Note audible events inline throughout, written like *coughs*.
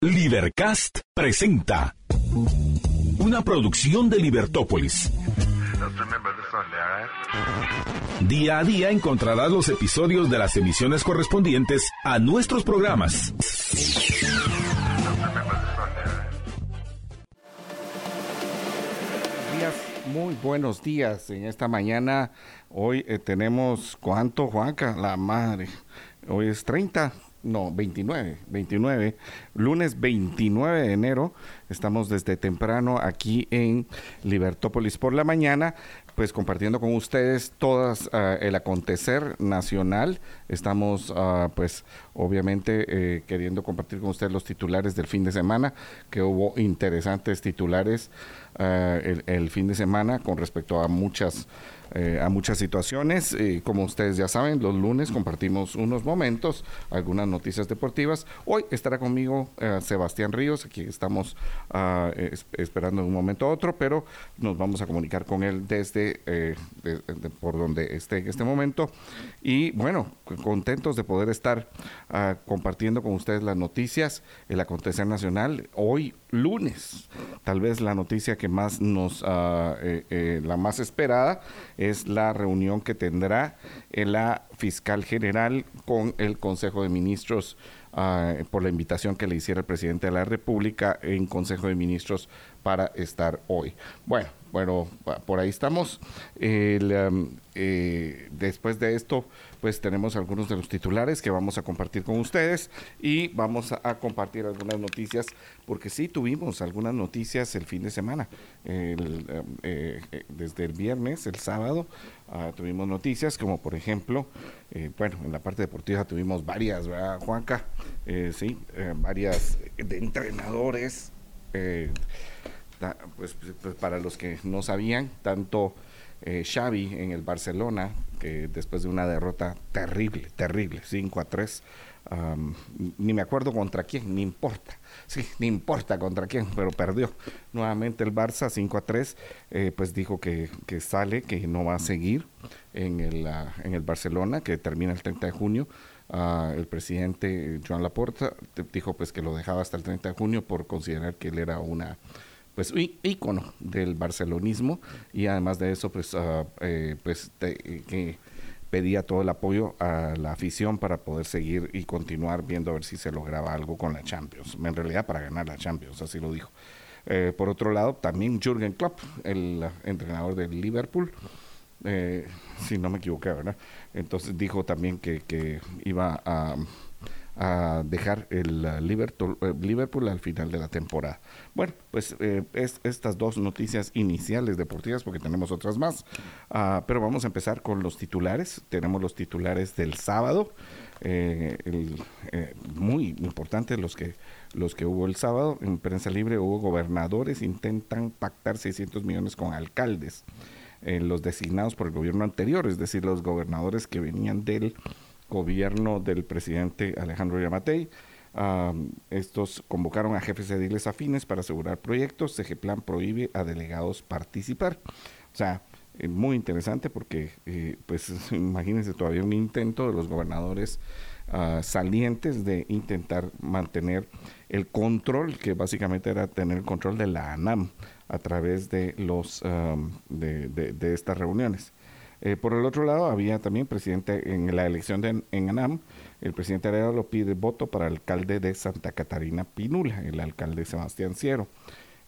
Libercast presenta una producción de Libertópolis. Día a día encontrarás los episodios de las emisiones correspondientes a nuestros programas. muy buenos días. En esta mañana, hoy eh, tenemos, ¿cuánto, Juanca? La madre. Hoy es 30, no, 29, 29, lunes 29 de enero. Estamos desde temprano aquí en Libertópolis por la mañana, pues compartiendo con ustedes todas ah, el acontecer nacional. Estamos, ah, pues, obviamente eh, queriendo compartir con ustedes los titulares del fin de semana, que hubo interesantes titulares ah, el fin de semana con respecto a muchas eh, a muchas situaciones. Eh, como ustedes ya saben, los lunes compartimos unos momentos, algunas noticias deportivas. Hoy estará conmigo eh, Sebastián Ríos, aquí estamos ah, es- esperando de un momento a otro, pero nos vamos a comunicar con él desde de- de- por donde esté en este momento. Y bueno, contentos de poder estar ah, compartiendo con ustedes las noticias, el acontecer nacional. Hoy lunes, tal vez la noticia que más nos, eh, la más esperada es la reunión que tendrá eh, la fiscal general con el Consejo de Ministros ah, por la invitación que le hiciera el presidente de la República en Consejo de Ministros para estar hoy. Bueno, bueno, por ahí estamos. El, después de esto, pues tenemos algunos de los titulares que vamos a compartir con ustedes y vamos a, compartir algunas noticias, porque sí tuvimos algunas noticias el fin de semana. Eh, eh, desde el viernes, el sábado, ah, tuvimos noticias como por ejemplo, eh, bueno, en la parte deportiva tuvimos varias, ¿verdad, Juanca? Sí, varias de entrenadores. pues, pues, pues, para los que no sabían, tanto eh, Xavi en el Barcelona, que después de una derrota terrible, terrible, 5 a 3, am, ni me acuerdo contra quién, ni importa, sí, ni importa contra quién, pero perdió nuevamente el Barça 5 a 3, eh, pues dijo que, sale, que no va a seguir en el, ah, en el Barcelona, que termina el 30 de junio. Ah, el presidente Joan Laporta dijo pues que lo dejaba hasta el 30 de junio por considerar que él era una pues ícono del barcelonismo. Y además de eso pues eh, pues eh, que pedía todo el apoyo a la afición para poder seguir y continuar viendo a ver si se lograba algo con la Champions. En realidad para ganar la Champions así lo dijo. Eh, por otro lado también Jürgen Klopp el entrenador del Liverpool si no me equivoqué, ¿verdad? Entonces dijo también que, que iba a, a dejar el uh, Liverpool, eh, Liverpool al final de la temporada. Bueno, pues eh, es, estas dos noticias iniciales deportivas, porque tenemos otras más, Ah, pero vamos a empezar con los titulares. Tenemos los titulares del sábado, eh, eh, muy importantes los que los que hubo el sábado en prensa libre hubo gobernadores intentan pactar 600 millones con alcaldes eh, los designados por el gobierno anterior, es decir, los gobernadores que venían del gobierno del presidente Alejandro Yamatei. Am, estos convocaron a jefes ediles afines para asegurar proyectos. Plan prohíbe a delegados participar. O sea, eh, muy interesante porque, eh, pues, *laughs* imagínense todavía un intento de los gobernadores ah, salientes de intentar mantener el control, que básicamente era tener el control de la ANAM a través de los de, de- de estas reuniones. Eh, por el otro lado, había también presidente en la elección de, en ANAM, el presidente Arevalo pide voto para el alcalde de Santa Catarina Pinula, el alcalde Sebastián Ciero.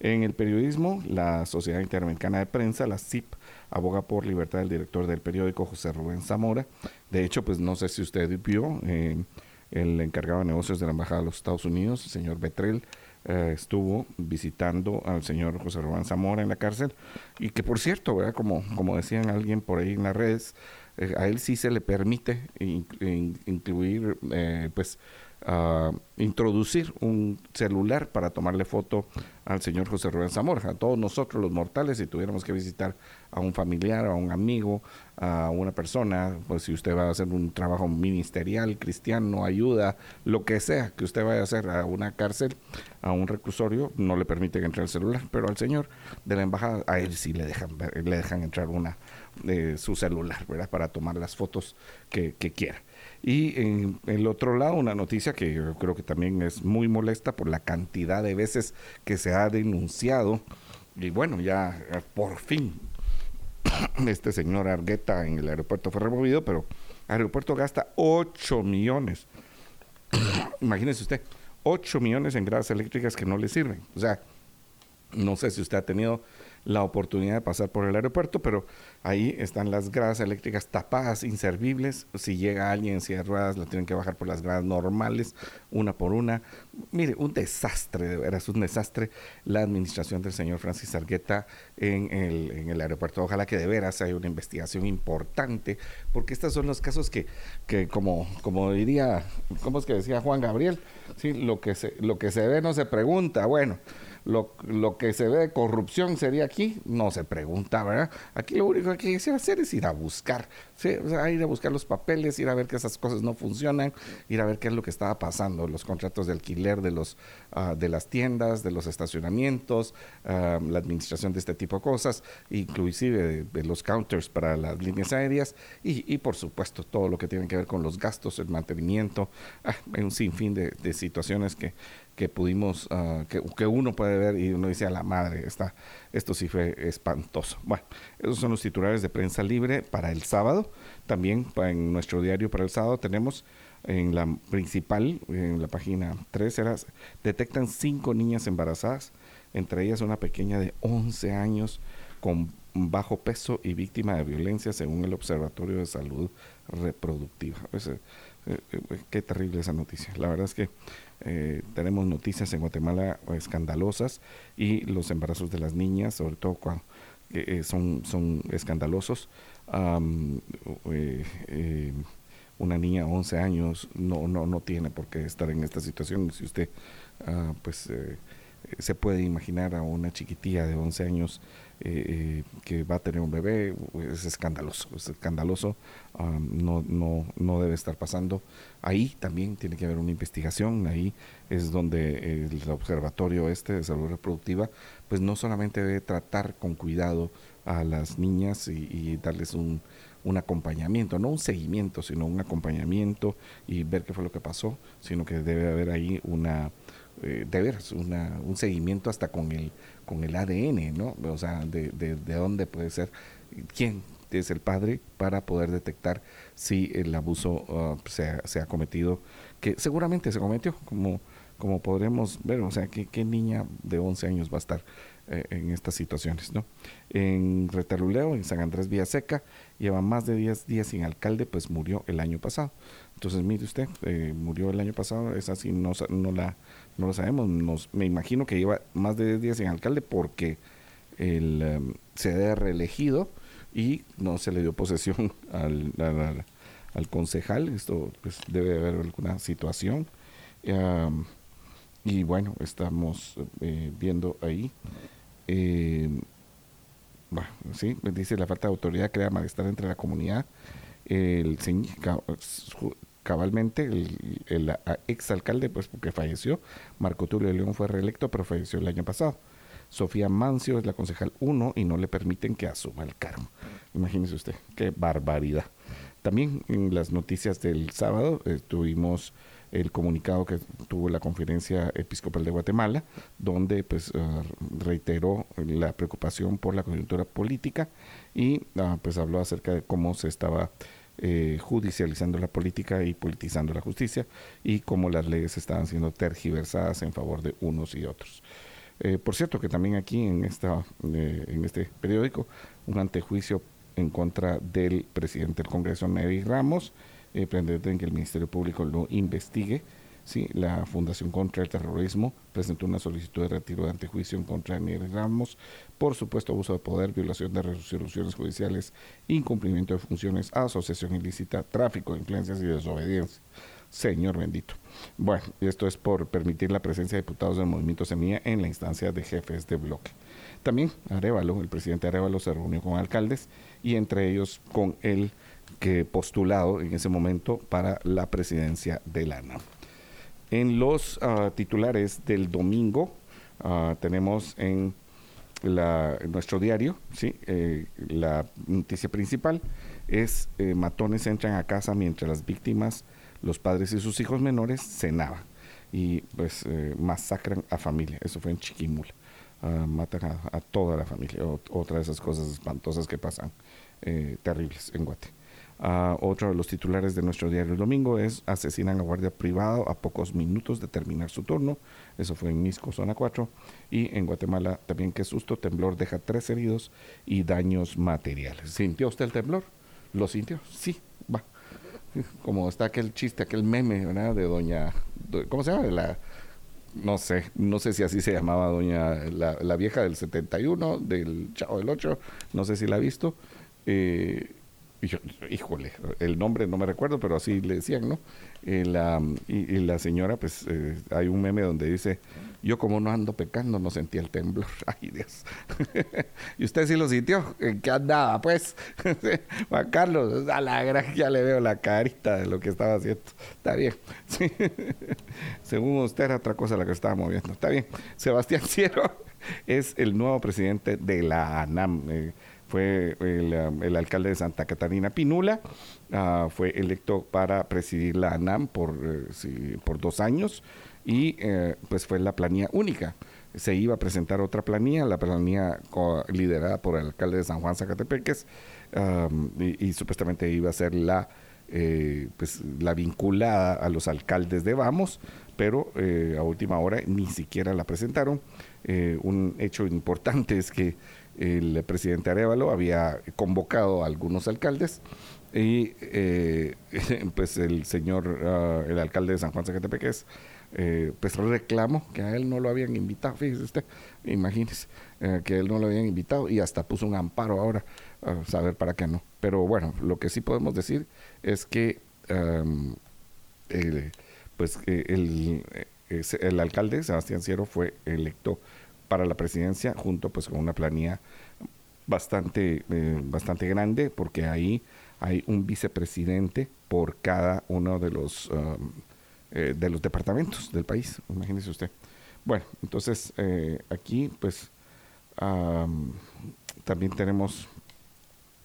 En el periodismo, la Sociedad Interamericana de Prensa, la CIP, aboga por libertad del director del periódico, José Rubén Zamora. De hecho, pues no sé si usted vio, eh, el encargado de negocios de la Embajada de los Estados Unidos, el señor Betrel, eh, estuvo visitando al señor José Rubén Zamora en la cárcel y que por cierto, ¿verdad? Como, como decían alguien por ahí en las redes, eh, a él sí se le permite in- in- incluir, eh, pues, ah, introducir un celular para tomarle foto al señor José Rubén Zamora. A todos nosotros los mortales, si tuviéramos que visitar a un familiar, a un amigo, a una persona, pues si usted va a hacer un trabajo ministerial, cristiano, ayuda, lo que sea que usted vaya a hacer a una cárcel, a un reclusorio, no le permiten entrar el celular, pero al señor de la embajada, a él sí le dejan, le dejan entrar una de su celular, ¿verdad? Para tomar las fotos que, que quiera. Y en el otro lado, una noticia que yo creo que también es muy molesta por la cantidad de veces que se ha denunciado. Y bueno, ya por fin *coughs* este señor Argueta en el aeropuerto fue removido, pero el aeropuerto gasta 8 millones. *coughs* Imagínese usted, 8 millones en gradas eléctricas que no le sirven. O sea, no sé si usted ha tenido la oportunidad de pasar por el aeropuerto, pero ahí están las gradas eléctricas tapadas, inservibles. Si llega alguien en silla de la tienen que bajar por las gradas normales, una por una. Mire, un desastre, de veras, un desastre la administración del señor Francis Argueta en el, en el aeropuerto. Ojalá que de veras haya una investigación importante, porque estos son los casos que, que como, como diría, ¿cómo es que decía Juan Gabriel? Sí, lo que se, lo que se ve no se pregunta. Bueno, lo, lo, que se ve de corrupción sería aquí, no se pregunta, ¿verdad? Aquí lo único que hay que hacer es ir a buscar, ir a buscar los papeles, ir a ver que esas cosas no funcionan, ir a ver qué es lo que estaba pasando, los contratos de alquiler de, los, uh, de las tiendas, de los estacionamientos, uh, la administración de este tipo de cosas, inclusive de, los counters para las líneas aéreas y, y, por supuesto todo lo que tiene que ver con los gastos, el mantenimiento, ah, un sinfín de situaciones que que pudimos, uh, que, uno puede ver y uno dice a la madre, está, esto sí fue espantoso. Bueno, esos son los titulares de prensa libre para el sábado. También en nuestro diario para el sábado tenemos en la principal, en la página 3, era, detectan cinco niñas embarazadas, entre ellas una pequeña de 11 años con bajo peso y víctima de violencia según el Observatorio de Salud Reproductiva. Eh, eh, qué terrible esa noticia. La verdad es que eh, tenemos noticias en Guatemala escandalosas y los embarazos de las niñas, sobre todo cuando eh, son, son escandalosos. Eh, una niña de 11 años no, no, no tiene por qué estar en esta situación. Si usted uh, pues se puede imaginar a una chiquitilla de 11 años eh, que va a tener un bebé, es escandaloso, es escandaloso, no, no, no debe estar pasando. Ahí también tiene que haber una investigación, ahí es donde el observatorio este de salud reproductiva, pues no solamente debe tratar con cuidado a las niñas y, darles un, un acompañamiento, no un seguimiento, sino un acompañamiento y ver qué fue lo que pasó, sino que debe haber ahí una, eh, una, un seguimiento hasta con el con el ADN, ¿no? O sea, de, de, de dónde puede ser, quién es el padre para poder detectar si el abuso uh, se, ha, se, ha, cometido, que seguramente se cometió, como, como podremos ver, o sea, ¿qué, qué niña de 11 años va a estar eh, en estas situaciones, ¿no? En Retaluleo, en San Andrés Seca, lleva más de 10 días sin alcalde, pues murió el año pasado. Entonces, mire usted, eh, murió el año pasado, es así, no, no la no lo sabemos. Nos, me imagino que lleva más de 10 días en alcalde porque el, um, se ha reelegido y no se le dio posesión *laughs* al, al, al concejal. Esto pues, debe haber alguna situación. Y bueno, estamos eh, viendo ahí. Bueno, sí, dice la falta de autoridad crea malestar entre la comunidad. El cabalmente el, el, exalcalde, pues porque falleció, Marco Tulio León fue reelecto, pero falleció el año pasado. Sofía Mancio es la concejal 1 y no le permiten que asuma el cargo. Imagínese usted, qué barbaridad. También en las noticias del sábado eh, tuvimos el comunicado que tuvo la conferencia episcopal de Guatemala, donde pues uh, reiteró la preocupación por la coyuntura política y uh, pues habló acerca de cómo se estaba eh, judicializando la política y politizando la justicia y cómo las leyes estaban siendo tergiversadas en favor de unos y otros. Eh, por cierto que también aquí en, esta, eh, en este periódico un antejuicio en contra del presidente del Congreso, Neri Ramos, eh, en que el Ministerio Público lo investigue Sí, la Fundación contra el Terrorismo presentó una solicitud de retiro de antejuicio en contra de Miguel Ramos por supuesto abuso de poder, violación de resoluciones judiciales, incumplimiento de funciones, asociación ilícita, tráfico de influencias y desobediencia. Señor bendito. Bueno, esto es por permitir la presencia de diputados del movimiento Semilla en la instancia de jefes de bloque. También Arevalo, el presidente Arevalo se reunió con alcaldes y entre ellos con el que postulado en ese momento para la presidencia de la ANA. En los uh, titulares del domingo uh, tenemos en nuestro diario, ¿sí? Eh, la noticia principal es matones entran a casa mientras las víctimas, los padres y sus hijos menores cenaban y pues masacran a familia. Eso fue en Chiquimula. Ah, matan a, toda la familia. otra de esas cosas espantosas que pasan, terribles en Guate. Uh, otro de los titulares de nuestro diario el domingo es asesinan a guardia privado a pocos minutos de terminar su turno. Eso fue en Misco, zona 4. Y en Guatemala también, qué susto, temblor deja tres heridos y daños materiales. ¿Sintió usted el temblor? ¿Lo sintió? Sí, va. Como está aquel chiste, aquel meme, ¿verdad? De doña, ¿cómo se llama? La, no sé, no sé si así se llamaba doña, la, la vieja del 71, del Chavo del 8, no sé si la ha visto. Eh, y yo, híjole, el nombre no me recuerdo, pero así le decían, ¿no? Y la, y, la señora, pues, eh, hay un meme donde dice, yo como no ando pecando, no sentía el temblor. *laughs* Ay, Dios. *laughs* y usted sí lo sintió. ¿En qué andaba, pues? *laughs* Juan Carlos, a la gran, ya le veo la carita de lo que estaba haciendo. Está bien. Según usted era otra cosa la que estaba moviendo. Está bien. Sebastián Ciero es el nuevo presidente de la ANAM. Eh, fue um, el, alcalde de Santa Catarina Pinula, uh, fue electo para presidir la ANAM por, eh, por dos años y eh, pues fue la planilla única. Se iba a presentar otra planilla, la planilla liderada por el alcalde de San Juan Zacatepeques um, y, supuestamente iba a ser la, eh, pues, la vinculada a los alcaldes de Vamos, pero a última hora ni siquiera la presentaron. un hecho importante es que el presidente Arevalo había convocado a algunos alcaldes y eh, *laughs* pues el señor, ah, el alcalde de San Juan Zacatepeques, eh, pues reclamó que a él no lo habían invitado, fíjese usted, imagínese, eh, que él no lo habían invitado y hasta puso un amparo ahora, a saber para qué no. Pero bueno, lo que sí podemos decir es que pues el, el alcalde Sebastián Ciero fue electo para la presidencia junto pues con una planilla bastante, eh, bastante grande porque ahí hay un vicepresidente por cada uno de los, um, eh, de los departamentos del país, imagínese usted. Bueno, entonces eh, aquí pues también tenemos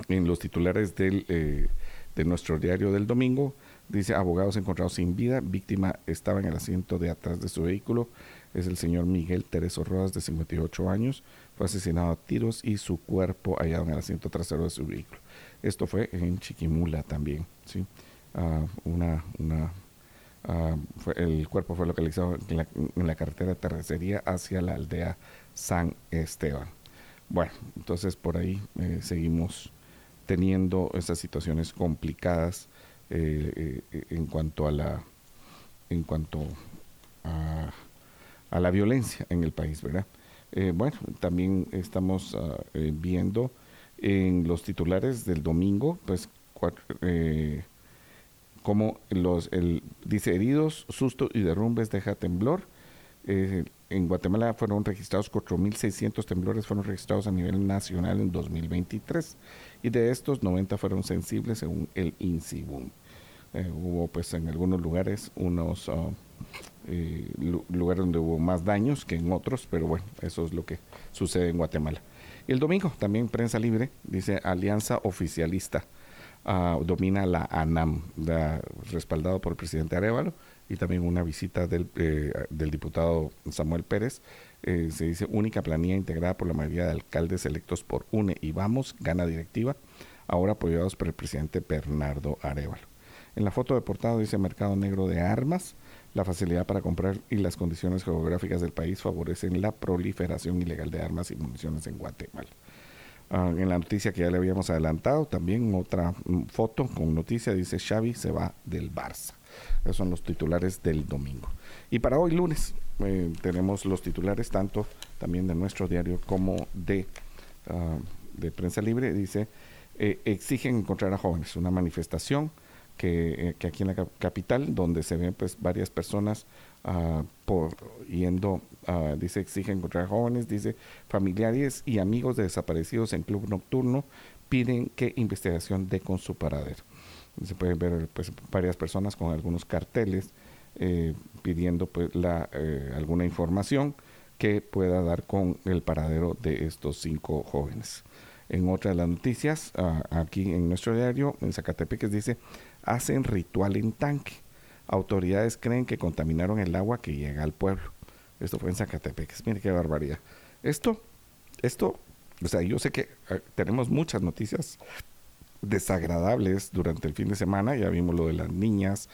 en los titulares del, de nuestro diario del domingo, dice abogados encontrados sin vida, víctima estaba en el asiento de atrás de su vehículo, es el señor Miguel Tereso Rodas, de 58 años. Fue asesinado a tiros y su cuerpo hallado en el asiento trasero de su vehículo. Esto fue en Chiquimula también. ¿sí? Ah, una, una, ah, el cuerpo fue localizado en la, carretera de hacia la aldea San Esteban. Bueno, entonces por ahí eh, seguimos teniendo esas situaciones complicadas eh, eh, en cuanto a la en cuanto a a la violencia en el país, ¿verdad? Eh, bueno, también estamos ah, eh, viendo en los titulares del domingo, pues, eh, como los, el, dice heridos, susto y derrumbes deja temblor. en Guatemala fueron registrados 4.600 temblores, fueron registrados a nivel nacional en 2023 y de estos 90 fueron sensibles según el INSIBUM. hubo pues en algunos lugares unos ah, eh, lugar donde hubo más daños que en otros, pero bueno, eso es lo que sucede en Guatemala. Y el domingo también prensa libre, dice Alianza Oficialista, ah, domina la ANAM, respaldado por el presidente Arevalo, y también una visita del, eh, diputado Samuel Pérez. Eh, se dice única planilla integrada por la mayoría de alcaldes electos por UNE y Vamos, gana directiva, ahora apoyados por el presidente Bernardo Arevalo. En la foto de portada dice Mercado Negro de Armas, la facilidad para comprar y las condiciones geográficas del país favorecen la proliferación ilegal de armas y municiones en Guatemala. Ah, en la noticia que ya le habíamos adelantado, también otra mm, foto con noticia dice Xavi se va del Barça. Esos son los titulares del domingo. Y para hoy lunes eh, tenemos los titulares tanto también de nuestro diario como de, ah, de prensa libre. Dice, eh, exigen encontrar a jóvenes, una manifestación que, eh, que, aquí en la capital, donde se ven pues varias personas uh, por yendo, uh, dice, exige encontrar jóvenes, dice, familiares y amigos de desaparecidos en club nocturno piden que investigación dé con su paradero. Se pueden ver pues varias personas con algunos carteles eh, pidiendo pues la, eh, alguna información que pueda dar con el paradero de estos cinco jóvenes. En otra de las noticias, ah, aquí en nuestro diario, en Zacatepec, dice, hacen ritual en tanque. Autoridades creen que contaminaron el agua que llega al pueblo. Esto fue en Zacatepec. Mire qué barbaridad. Esto, esto, o sea, yo sé que ah, tenemos muchas noticias desagradables durante el fin de semana. Ya vimos lo de las niñas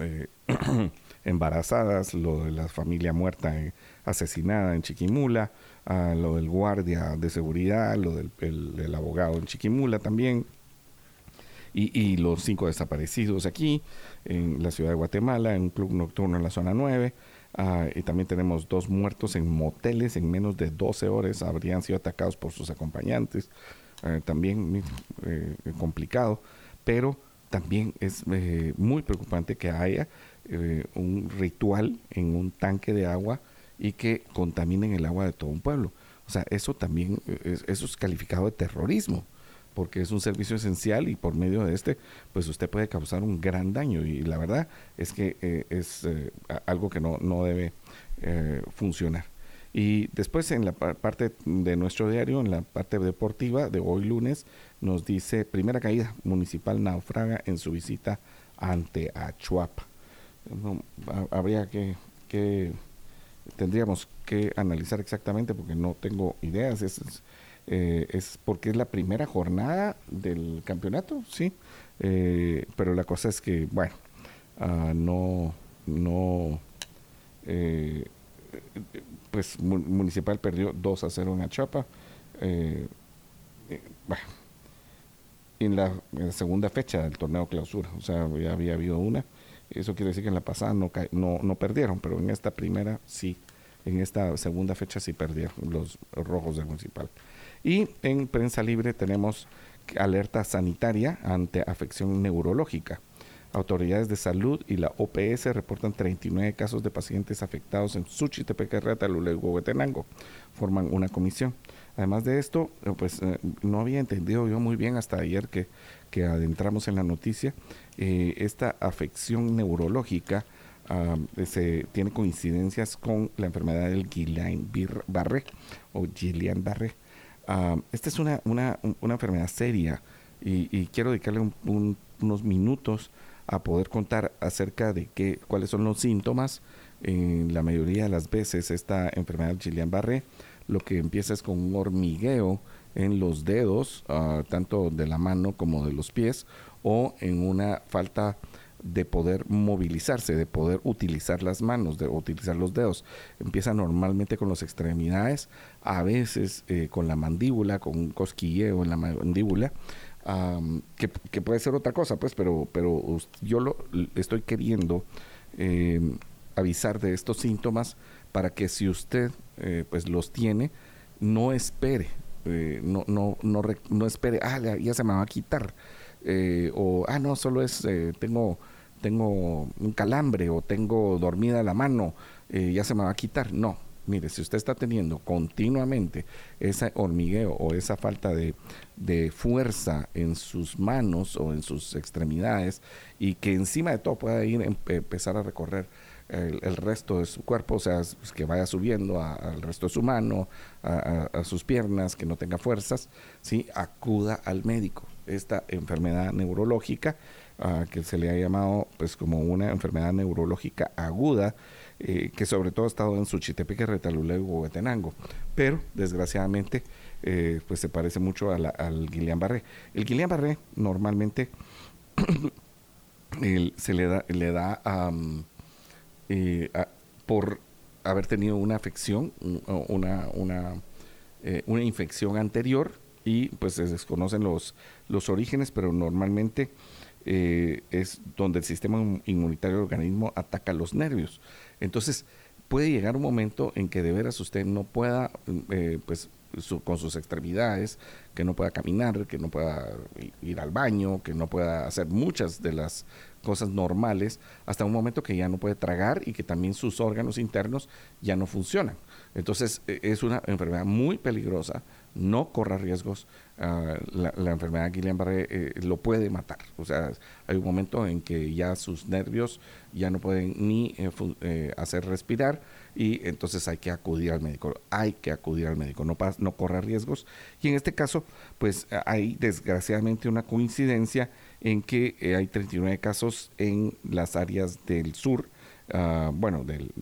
eh, *clears throat* embarazadas, lo de la familia muerta eh, asesinada en Chiquimula, lo del guardia de seguridad, lo del abogado en Chiquimula también. Y, los cinco desaparecidos aquí, en la ciudad de Guatemala, en un club nocturno en la zona 9. Ah, y también tenemos dos muertos en moteles en menos de 12 horas, habrían sido atacados por sus acompañantes. Eh, también eh, complicado, pero también es eh, muy preocupante que haya un ritual en un tanque de agua y que contaminen el agua de todo un pueblo. O sea, eso también, eso es calificado de terrorismo, porque es un servicio esencial y por medio de este, pues usted puede causar un gran daño. Y la verdad es que es algo que no, no debe funcionar. Y después en la parte de nuestro diario, en la parte deportiva de hoy lunes, nos dice primera caída municipal naufraga en su visita ante Achuapa. habría que, que, tendríamos que analizar exactamente porque no tengo ideas. Eh, es porque es la primera jornada del campeonato, sí. Eh, pero la cosa es que, bueno, uh, no, no. Eh, pues Municipal perdió 2 a 0 en Achapa. Eh, eh, en, la, segunda fecha del torneo clausura, o sea, ya había habido una. Eso quiere decir que en la pasada no, no, no perdieron, pero en esta primera sí. En esta segunda fecha sí perdieron los rojos del Municipal. Y en prensa libre tenemos alerta sanitaria ante afección neurológica. Autoridades de salud y la OPS reportan 39 casos de pacientes afectados en Suchitepec, Talula y Huehuetenango. Forman una comisión. Además de esto, eh, pues eh, no había entendido yo muy bien hasta ayer que, que adentramos en la noticia, eh, esta afección neurológica se tiene coincidencias con la enfermedad del Guillain-Barré o Esta es una, una, una, enfermedad seria y, quiero dedicarle unos minutos a poder contar acerca de qué, cuáles son los síntomas. En la mayoría de las veces esta enfermedad Guillain-Barré lo que empieza es con un hormigueo en los dedos, ah, tanto de la mano como de los pies, o en una falta de poder movilizarse, de poder utilizar las manos, de utilizar los dedos. Empieza normalmente con las extremidades, a veces eh, con la mandíbula, con un cosquilleo en la mandíbula, que, puede ser otra cosa, pues, pero, pero yo lo estoy queriendo em, avisar de estos síntomas para que si usted eh, pues los tiene, no espere, eh, no, no, no, no, espere, ah, ya, se me va a quitar, eh, o, ah, no, solo es, tengo, tengo un calambre o tengo dormida la mano, ya se me va a quitar. No, mire, si usted está teniendo continuamente ese hormigueo o esa falta de, fuerza en sus manos o en sus extremidades y que encima de todo pueda ir em, empezar a recorrer el, resto de su cuerpo, o sea, que vaya subiendo al resto de su mano, a, sus piernas, que no tenga fuerzas, ¿sí? acuda al médico. Esta enfermedad neurológica, ah, que se le ha llamado pues como una enfermedad neurológica aguda, eh, que sobre todo ha estado en Suchitepeque, Retalula y Huehuetenango. Pero, desgraciadamente, eh, pues se parece mucho al Guillain-Barré. El Guillain-Barré normalmente *coughs* se le da, le da eh, por haber tenido una afección, una, una, una infección anterior y pues se desconocen los, los orígenes, pero normalmente es donde el sistema inmunitario del organismo ataca los nervios. Entonces, puede llegar un momento en que de veras usted no pueda, eh, pues, con sus extremidades, que no pueda caminar, que no pueda ir al baño, que no pueda hacer muchas de las cosas normales, hasta un momento que ya no puede tragar y que también sus órganos internos ya no funcionan. Entonces e, es una enfermedad muy peligrosa, no corra riesgos. Ah, la, enfermedad Guillain-Barré eh, lo puede matar. O sea, hay un momento en que ya sus nervios ya no pueden ni eh, eh, hacer respirar y entonces hay que acudir al médico. Hay que acudir al médico, no, no corra riesgos. Y en este caso, pues hay desgraciadamente una coincidencia en que hay 39 casos en las áreas del sur, ah, bueno, del,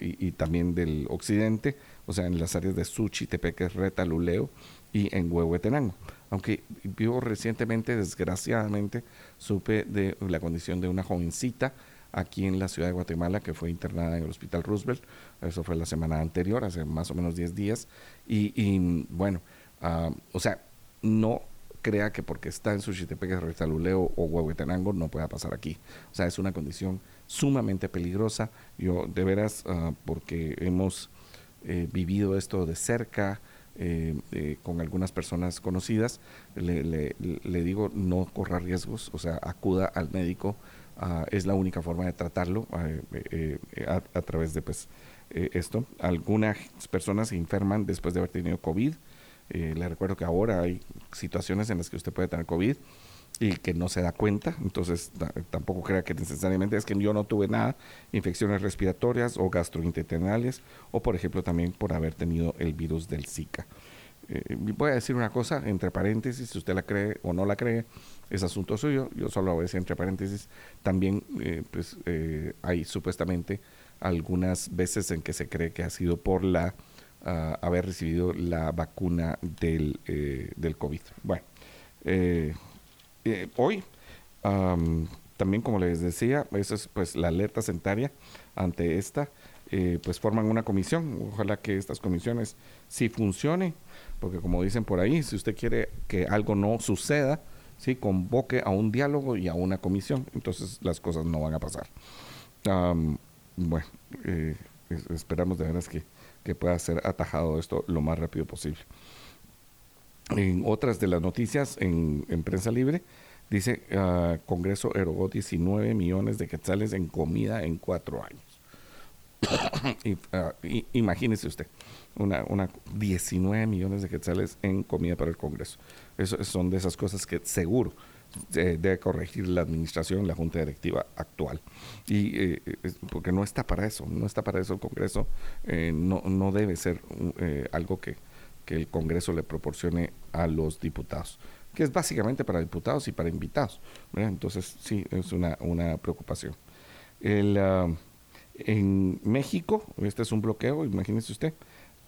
y también del occidente o sea, en las áreas de Suchi, Tepeque, Reta, Luleo y en Huehuetenango. Aunque yo recientemente, desgraciadamente, supe de la condición de una jovencita aquí en la ciudad de Guatemala que fue internada en el Hospital Roosevelt. Eso fue la semana anterior, hace más o menos 10 días. Y, bueno, ah, o sea, no crea que porque está en Suchitepeque, Luleo o Huehuetenango no pueda pasar aquí. O sea, es una condición sumamente peligrosa. Yo, de veras, ah, porque hemos eh, vivido esto de cerca eh, eh, con algunas personas conocidas, le, digo no corra riesgos, o sea, acuda al médico, ah, es la única forma de tratarlo a, a, través de pues esto. Algunas personas se enferman después de haber tenido COVID. le recuerdo que ahora hay situaciones en las que usted puede tener COVID y que no se da cuenta, entonces tampoco crea que necesariamente es que yo no tuve nada, infecciones respiratorias o gastrointestinales, o por ejemplo también por haber tenido el virus del Zika. Eh, voy a decir una cosa, entre paréntesis, si usted la cree o no la cree, es asunto suyo, yo solo voy a decir entre paréntesis, también eh, pues eh, hay supuestamente algunas veces en que se cree que ha sido por la ah, haber recibido la vacuna del, del COVID. Bueno, eh, hoy. también, como les decía, eso es pues la alerta sanitaria ante esta. Eh, pues forman una comisión. Ojalá que estas comisiones sí funcionen, porque como dicen por ahí, si usted quiere que algo no suceda, sí convoque a un diálogo y a una comisión, entonces las cosas no van a pasar. bueno, eh, esperamos de veras que, que pueda ser atajado esto lo más rápido posible. En otras de las noticias en, prensa libre, dice, uh, Congreso erogó 19 millones de quetzales en comida en cuatro años. *coughs* Ah, imagínese usted, una, una 19 millones de quetzales en comida para el Congreso. Eso son de esas cosas que seguro debe corregir la administración, la junta directiva actual. Y eh, porque no está para eso, no está para eso el Congreso, eh, no, no debe ser eh, algo que, que el Congreso le proporcione a los diputados, que es básicamente para diputados y para invitados. Entonces, sí, es una, una preocupación. El, ah, en México, este es un bloqueo, imagínese usted,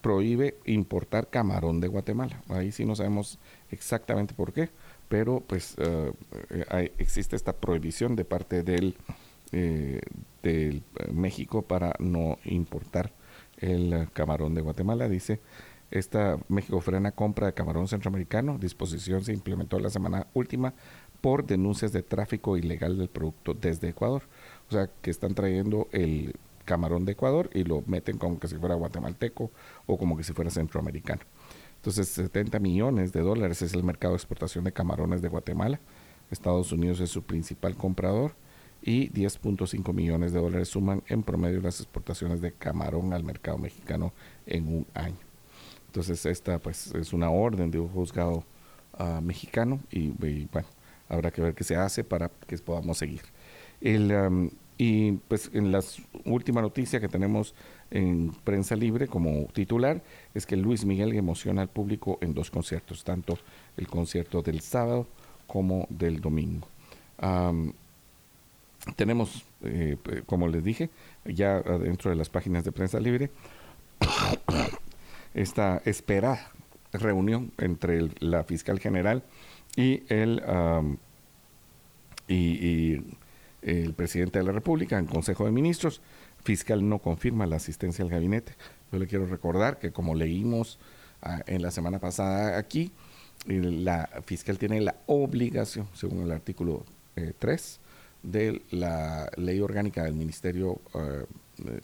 prohíbe importar camarón de Guatemala. Ahí sí no sabemos exactamente por qué, pero pues ah, existe esta prohibición de parte del, eh, del México para no importar el camarón de Guatemala. Dice esta México frena compra de camarón centroamericano. Disposición se implementó la semana última por denuncias de tráfico ilegal del producto desde Ecuador. O sea, que están trayendo el camarón de Ecuador y lo meten como que si fuera guatemalteco o como que si fuera centroamericano. Entonces, 70 millones de dólares es el mercado de exportación de camarones de Guatemala. Estados Unidos es su principal comprador y 10.5 millones de dólares suman en promedio las exportaciones de camarón al mercado mexicano en un año. Entonces esta pues es una orden de un juzgado ah, mexicano y, bueno, habrá que ver qué se hace para que podamos seguir. El, y pues en la última noticia que tenemos en prensa libre como titular es que Luis Miguel emociona al público en dos conciertos, tanto el concierto del sábado como del domingo. tenemos, eh, como les dije, ya dentro de las páginas de prensa libre, esta esperada reunión entre la fiscal general y el, y, el presidente de la República en Consejo de Ministros. Fiscal no confirma la asistencia al gabinete. Yo le quiero recordar que como leímos ah, en la semana pasada aquí, la fiscal tiene la obligación, según el artículo 3 eh, de la ley orgánica del Ministerio eh,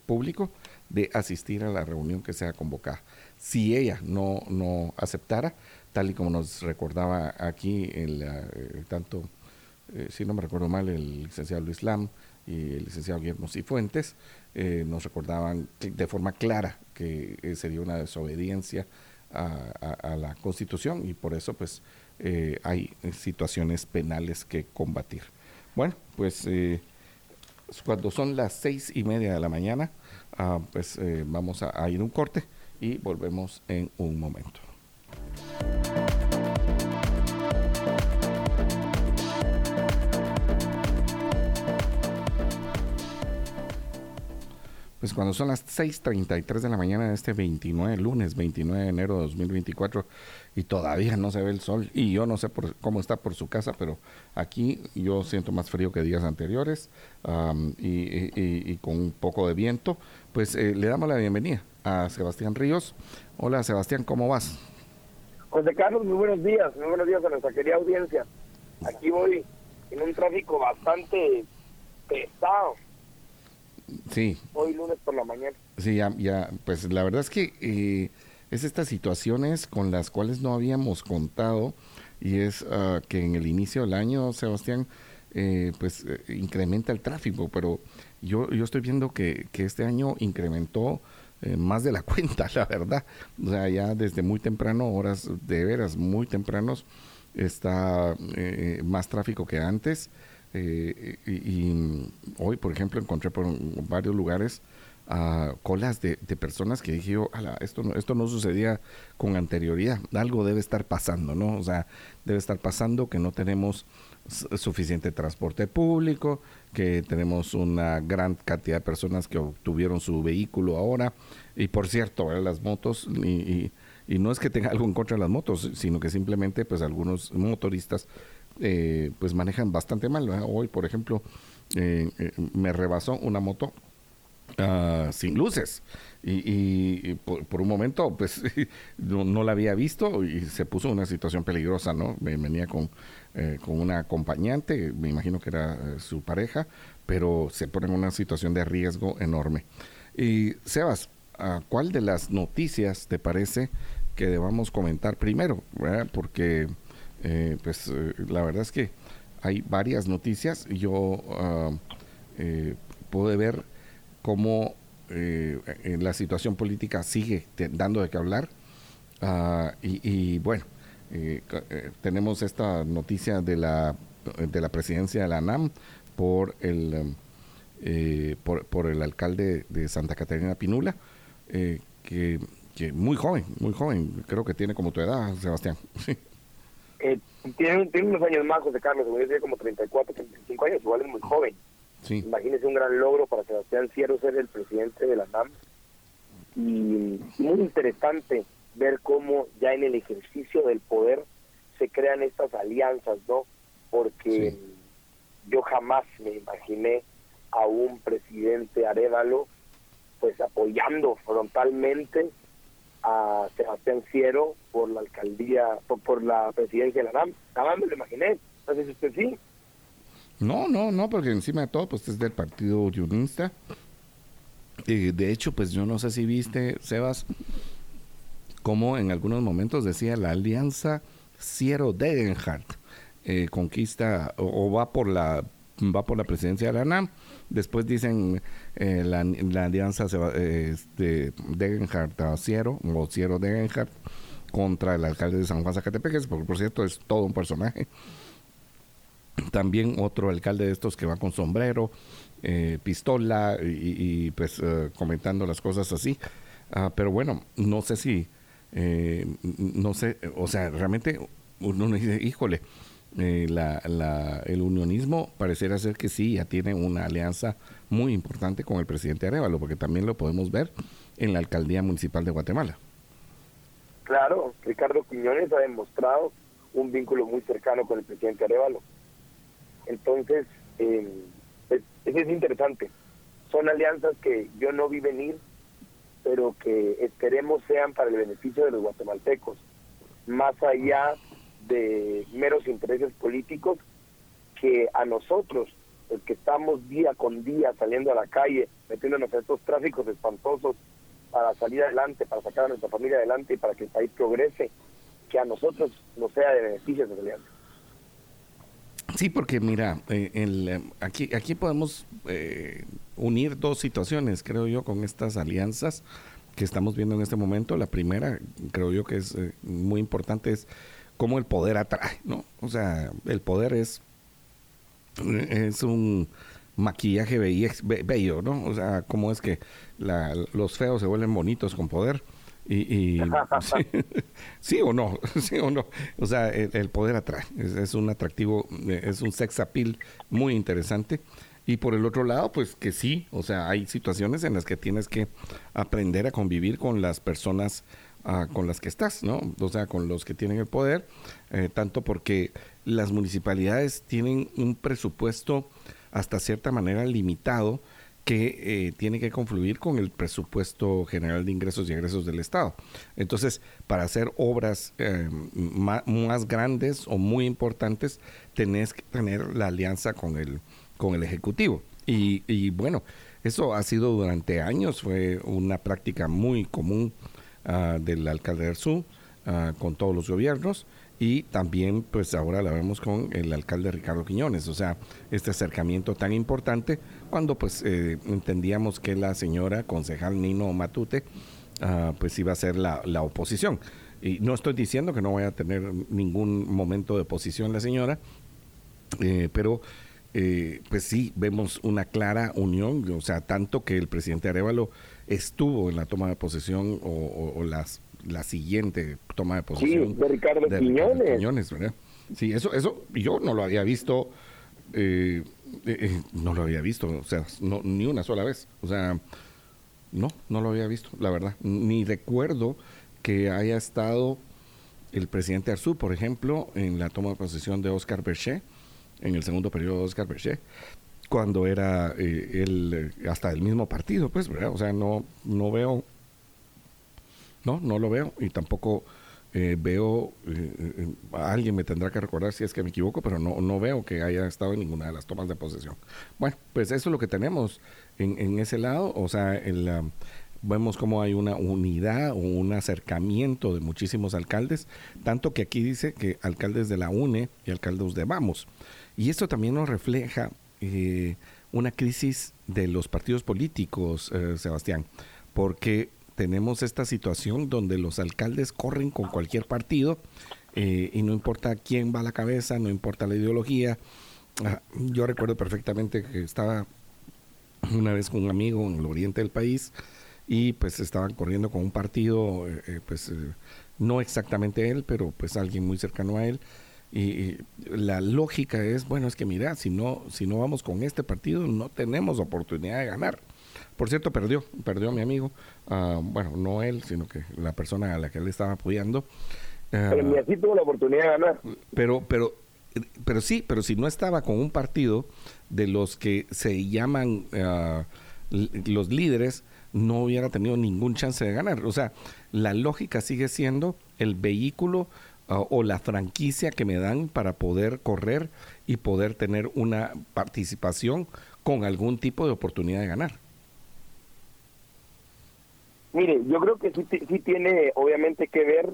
Público, de asistir a la reunión que sea convocada si ella no, no aceptara, tal y como nos recordaba aquí el, eh, tanto eh, si no me recuerdo mal, el licenciado Luis Lam y el licenciado Guillermo Cifuentes, eh, nos recordaban de forma clara que eh, sería una desobediencia a, la Constitución y por eso pues hay situaciones penales que combatir. Bueno, pues cuando son las seis y media de la mañana, ah, pues vamos a ir un corte y volvemos en un momento. Pues cuando son las 6.33 de la mañana de este 29, lunes 29 de enero de 2024, y todavía no se ve el sol, y yo no sé por, cómo está por su casa, pero aquí yo siento más frío que días anteriores y, con un poco de viento, pues eh, le damos la bienvenida a Sebastián Ríos. Hola Sebastián, ¿cómo vas? José Carlos, muy buenos días, muy buenos días a nuestra querida audiencia. Aquí voy en un tráfico bastante pesado Sí. Hoy lunes por la mañana. Sí, ya, pues la verdad es que eh, es estas situaciones con las cuales no habíamos contado y es ah, que en el inicio del año, Sebastián, eh, pues eh, incrementa el tráfico, pero yo, yo estoy viendo que, que este año incrementó más de la *laughs* cuenta, la verdad. O sea, ya desde muy temprano, horas de veras muy tempranos, está más tráfico que antes. Eh, y, hoy, por ejemplo, encontré por varios lugares uh, colas de, personas que dije, esto, no, esto no sucedía con anterioridad, algo debe estar pasando, ¿no? O sea, debe estar pasando que no tenemos suficiente transporte público, que tenemos una gran cantidad de personas que obtuvieron su vehículo ahora, y por cierto, las motos, y, y, no es que tenga algo en contra de las motos, sino que simplemente pues algunos motoristas eh, pues manejan bastante mal. Hoy, por ejemplo, eh, eh, me rebasó una moto ah, sin luces y, por, un momento pues *laughs* no, la había visto y se puso una situación peligrosa, ¿no? venía con, con una acompañante, me imagino que era su pareja, pero se pone en una situación de riesgo enorme. Y Sebas, ¿cuál de las noticias te parece que debamos comentar primero? Porque eh, pues eh, la verdad es que hay varias noticias. Yo uh, eh, pude ver cómo la situación política sigue dando de qué hablar. Ah, y, bueno, tenemos esta noticia de la, de la presidencia de la ANAM por el, por, por, el alcalde de Santa Catarina Pinula, que, que muy joven, muy joven, creo que tiene como tu edad, Sebastián. *laughs* Eh, tiene, unos años más, José Carlos, yo tiene como 34, 35 años, igual es muy joven. Sí. Imagínese un gran logro para Sebastián Cierro ser el presidente de la NAM. Y muy interesante ver cómo ya en el ejercicio del poder se crean estas alianzas, ¿no? Porque yo jamás me imaginé a un presidente Arevalo pues apoyando frontalmente a Sebastián Ciero por la alcaldía, por, la presidencia de la NAM. Nada me lo imaginé. No sé si usted sí. No, no, no, porque encima de todo, pues es del partido unionista. Eh, de hecho, pues yo no sé si viste, Sebas, como en algunos momentos decía la alianza Ciero Degenhardt eh, conquista o, va por la va por la presidencia de la NAM Después dicen eh, la, alianza eh, este, Degenhardt a Ciero, o Ciero Degenhardt, contra el alcalde de San Juan Zacatepec, porque por cierto es todo un personaje. También otro alcalde de estos que va con sombrero, eh, pistola y, pues comentando las cosas así. Ah, pero bueno, no sé si, no sé, o sea, realmente uno dice, híjole, eh, la, el unionismo pareciera ser que sí, ya tiene una alianza muy importante con el presidente Arevalo, porque también lo podemos ver en la alcaldía municipal de Guatemala. Claro, Ricardo Quiñones ha demostrado un vínculo muy cercano con el presidente Arevalo. Entonces, eh, es, es interesante. Son alianzas que yo no vi venir, pero que esperemos sean para el beneficio de los guatemaltecos, más allá de meros intereses políticos que a nosotros, el que estamos día con día saliendo a la calle, metiéndonos en estos tráficos espantosos para salir adelante, para sacar a nuestra familia adelante y para que el país progrese, que a nosotros nos sea de beneficio esa alianza. Sí, porque mira, eh, eh, aquí, aquí podemos eh, unir dos situaciones, creo yo, con estas alianzas que estamos viendo en este momento. La primera, creo yo que es muy importante, es cómo el poder atrae, ¿no? O sea, el poder es, es un maquillaje bello, ¿no? O sea, cómo es que los feos se vuelven bonitos con poder y, *laughs* sí, o no, *laughs* sí o no. O sea, el, poder atrae. Es, un atractivo, es un sex appeal muy interesante. Y por el otro lado, pues que sí, o sea, hay situaciones en las que tienes que aprender a convivir con las personas ah, con las que estás, ¿no? O sea, con los que tienen el poder, eh, tanto porque las municipalidades tienen un presupuesto hasta cierta manera limitado que eh, tiene que confluir con el presupuesto general de ingresos y egresos del Estado. Entonces, para hacer obras eh, más, grandes o muy importantes, tenés que tener la alianza con el, con el Ejecutivo. Y, bueno, eso ha sido durante años, fue una práctica muy común uh, del alcalde Arzú uh, con todos los gobiernos y también pues ahora la vemos con el alcalde Ricardo Quiñones, o sea, este acercamiento tan importante cuando pues eh, entendíamos que la señora concejal Nino Matute ah, pues iba a ser la, oposición. Y no estoy diciendo que no vaya a tener ningún momento de oposición la señora, eh, pero eh, pues sí vemos una clara unión, o sea, tanto que el presidente Arevalo estuvo en la toma de posesión o las la siguiente toma de posición. Sí, de Ricardo Quiñones. Sí, eso, eso yo no lo había visto, eh, eh, eh, no lo había visto, o sea, no, ni una sola vez. O sea, no, no lo había visto, la verdad. Ni recuerdo que haya estado el presidente Arzú, por ejemplo, en la toma de posesión de Oscar Berché, en el segundo periodo de Oscar Berché, cuando era él hasta el mismo partido, pues, ¿verdad? O sea, no, no veo no, no lo veo y tampoco eh, veo, eh, eh, alguien me tendrá que recordar si es que me equivoco, pero no, no veo que haya estado en ninguna de las tomas de posesión. Bueno, pues eso es lo que tenemos en, en ese lado, o sea, el, vemos como hay una unidad o un acercamiento de muchísimos alcaldes, tanto que aquí dice que alcaldes de la UNE y alcaldes de Vamos. Y esto también nos refleja una crisis de los partidos políticos, Sebastián, porque tenemos esta situación donde los alcaldes corren con cualquier partido eh, y no importa quién va a la cabeza, no importa la ideología. Ah, yo recuerdo perfectamente que estaba una vez con un amigo en el oriente del país y pues estaban corriendo con un partido, eh, eh, pues no exactamente él, pero pues alguien muy cercano a él. Y, la lógica es, bueno, es que mira, si no, si no vamos con este partido, no tenemos oportunidad de ganar. Por cierto, perdió, perdió a mi amigo, uh, bueno, no él, sino que la persona a la que él estaba apoyando. pero ni así tuvo la oportunidad de ganar. Pero, pero, pero sí, pero si no estaba con un partido de los que se llaman uh, los líderes, no hubiera tenido ningún chance de ganar. O sea, la lógica sigue siendo el vehículo uh, o la franquicia que me dan para poder correr y poder tener una participación con algún tipo de oportunidad de ganar. Mire, yo creo que sí, sí tiene obviamente que ver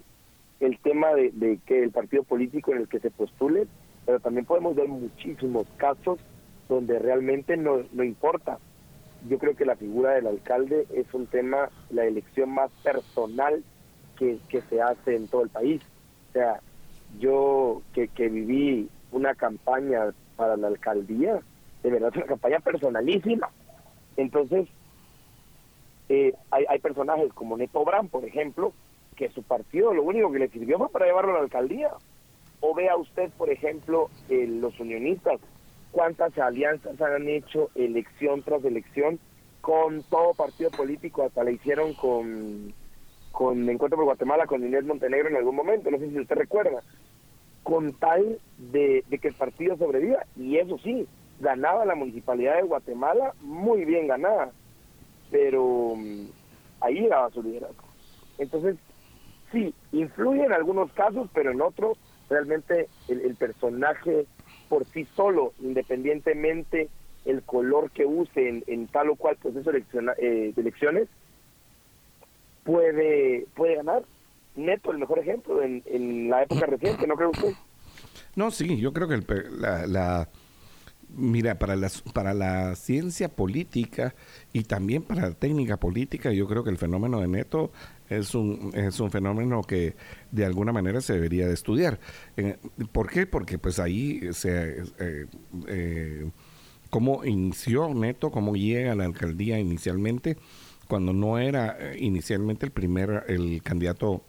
el tema de, que el partido político en el que se postule, pero también podemos ver muchísimos casos donde realmente no, no importa. Yo creo que la figura del alcalde es un tema, la elección más personal que, que se hace en todo el país. O sea, yo que, que viví una campaña para la alcaldía, de verdad una campaña personalísima. Entonces, eh, hay, hay personajes como Neto Brand, por ejemplo, que su partido lo único que le sirvió fue para llevarlo a la alcaldía. O vea usted, por ejemplo, eh, los unionistas, cuántas alianzas han hecho elección tras elección con todo partido político, hasta le hicieron con, con Encuentro por Guatemala, con Inés Montenegro en algún momento, no sé si usted recuerda, con tal de, de que el partido sobreviva. Y eso sí, ganaba la municipalidad de Guatemala muy bien ganada pero mm, ahí era su liderazgo. Entonces, sí, influye en algunos casos, pero en otros realmente el, personaje por sí solo, independientemente el color que use en, tal o cual proceso eh, de elecciones, puede, puede ganar. Neto, el mejor ejemplo en, la época reciente, ¿no cree usted? No, sí, yo creo que la, mira, para la, para la ciencia política y también para la técnica política, yo creo que el fenómeno de Neto es un, es un fenómeno que de alguna manera se debería de estudiar. Eh, ¿Por qué? Porque pues ahí se... Eh, eh, cómo inició Neto, cómo llega a la alcaldía inicialmente, cuando no era eh, inicialmente el primer, el candidato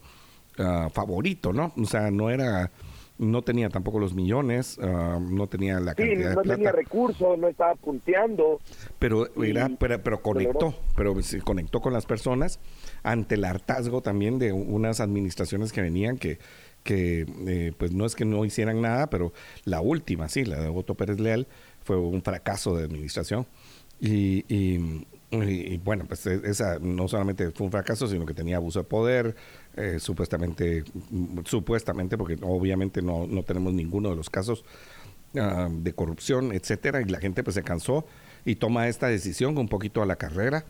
ah, favorito, ¿no? O sea, no era, no tenía tampoco los millones, ah, no tenía la cantidad de plata. no tenía recursos, no estaba punteando. Pero, era, pero, conectó, pero se conectó con las personas ante el hartazgo también de unas administraciones que venían que que eh, pues no es que no hicieran nada, pero la última, sí, la de Otto Pérez Leal, fue un fracaso de administración. Y, y, bueno, pues e, esa no solamente fue un fracaso, sino que tenía abuso de poder, eh, supuestamente, supuestamente, porque obviamente no, no tenemos ninguno de los casos ah, de corrupción, etcétera, y la gente pues se cansó y toma esta decisión un poquito a la carrera.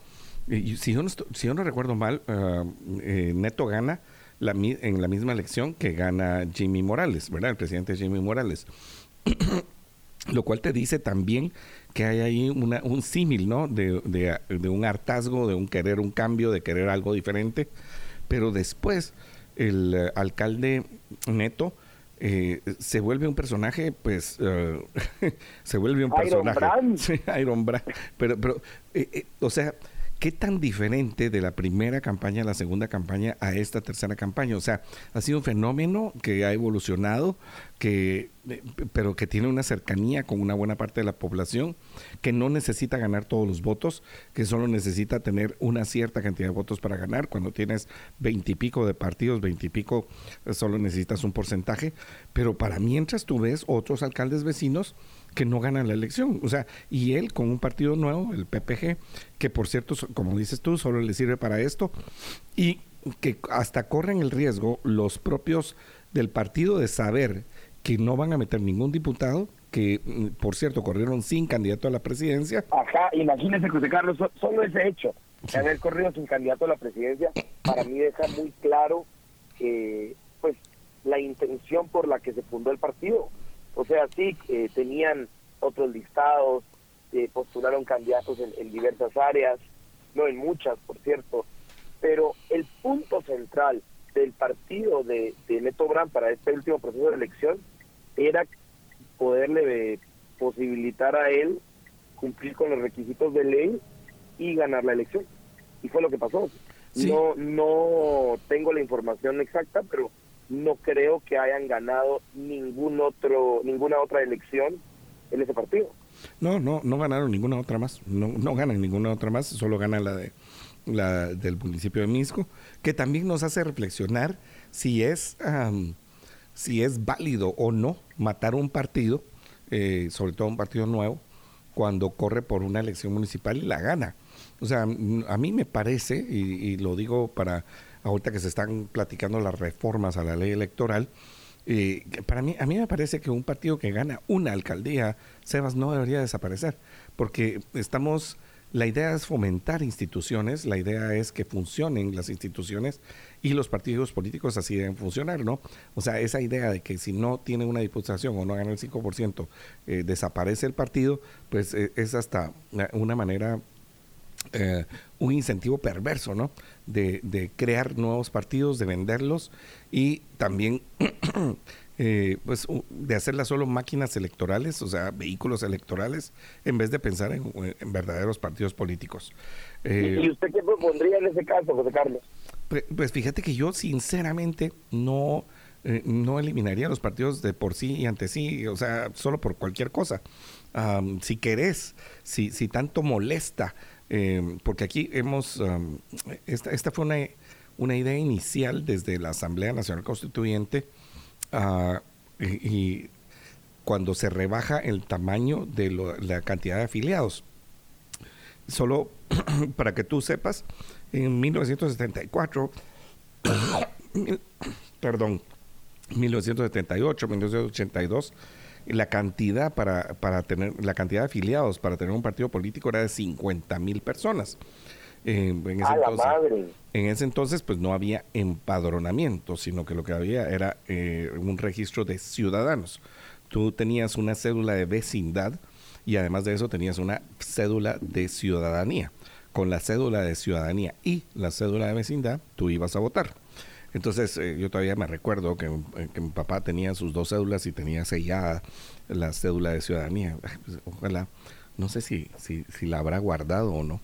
Y, si, yo no si yo no recuerdo mal, eh, Neto gana en la misma elección que gana Jimmy Morales, ¿verdad? El presidente Jimmy Morales. *coughs* Lo cual te dice también que hay ahí una, un símil, ¿no? De, de, un hartazgo, de un querer un cambio, de querer algo diferente. Pero después el eh, alcalde Neto eh, se vuelve un personaje, pues, uh, *laughs* se vuelve un personaje. Iron Brand. *laughs* Iron Brand. Pero, pero eh, o sea, ¿Qué tan diferente de la primera campaña la segunda campaña a esta tercera campaña? O sea, ha sido un fenómeno que ha evolucionado, que, eh, pero que tiene una cercanía con una buena parte de la población, que no necesita ganar todos los votos, que solo necesita tener una cierta cantidad de votos para ganar. Cuando tienes veintipico de partidos, veintipico, eh, solo necesitas un porcentaje. Pero para mientras tú ves otros alcaldes vecinos, que no gana la elección. O sea, y él con un partido nuevo, el PPG, que por cierto, como dices tú, solo le sirve para esto, y que hasta corren el riesgo los propios del partido de saber que no van a meter ningún diputado, que mm, por cierto corrieron sin candidato a la presidencia. Ajá, imagínese José Carlos, solo ese hecho de haber corrido sin candidato a la presidencia, para mí deja muy claro que pues la intención por la que se fundó el partido o sea, sí, eh, tenían otros listados, eh, postularon candidatos en, diversas áreas, no en muchas, por cierto, pero el punto central del partido de, de Neto Brand para este último proceso de elección era poderle posibilitar a él cumplir con los requisitos de ley y ganar la elección. Y fue lo que pasó. No, no tengo la información exacta, pero no creo que hayan ganado ningún otro, ninguna otra elección en ese partido. No, no, no ganaron ninguna otra más. No, no ganan ninguna otra más, solo gana la de la del municipio de Misco, que también nos hace reflexionar si es si es válido o no matar un partido, eh, sobre todo un partido nuevo, cuando corre por una elección municipal y la gana. O sea, a mí me parece, y lo digo para ahorita que se están platicando las reformas a la ley electoral, eh, para mí, a mí me parece que un partido que gana una alcaldía, Sebas, no debería desaparecer, porque estamos, la idea es fomentar instituciones, la idea es que funcionen las instituciones y los partidos políticos así deben funcionar, ¿no? O sea, esa idea de que si no tiene una diputación o no gana el 5%, eh, desaparece el partido, pues eh, es hasta una manera eh, un incentivo perverso, ¿no? De, de, crear nuevos partidos, de venderlos y también, *clears throat* eh, pues, de hacerlas solo máquinas electorales, o sea, vehículos electorales, en vez de pensar en, verdaderos partidos políticos. Eh, ¿Y usted qué propondría en ese caso, José Carlos? Pues, pues fíjate que yo, sinceramente, no. no eliminaría los partidos de por sí y ante sí, o sea, solo por cualquier cosa. si querés, si, si tanto molesta eh, porque aquí hemos, esta, esta, fue una, una, idea inicial desde la Asamblea Nacional Constituyente ah, y, cuando se rebaja el tamaño de la cantidad de afiliados. Solo *clears throat* para que tú sepas, en 1974, *coughs* perdón, 1978, 1982, la cantidad para, para tener la cantidad de afiliados para tener un partido político era de 50 mil personas. en, ese entonces, en ese entonces, pues no había empadronamiento, sino que lo que había era eh, un registro de ciudadanos. Tú tenías una cédula de vecindad y además de eso tenías una cédula de ciudadanía. Con la cédula de ciudadanía y la cédula de vecindad, tú ibas a votar. Entonces, eh, yo todavía me recuerdo que, eh, que, mi papá tenía sus dos cédulas y tenía sellada la cédula de ciudadanía. Pues, ojalá, no sé si, si, si la habrá guardado o no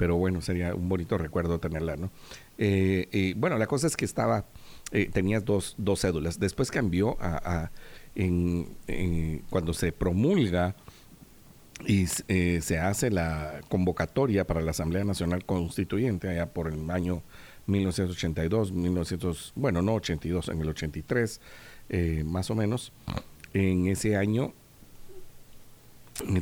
pero bueno, sería un bonito recuerdo tenerla, ¿no? Eh, bueno, la cosa es que estaba, eh, tenías dos, dos cédulas. Después cambió a, en, cuando se promulga y eh, se hace la convocatoria para la Asamblea Nacional Constituyente allá por el año 1982, 1900, bueno, no 82, en el 83, más o menos. En ese año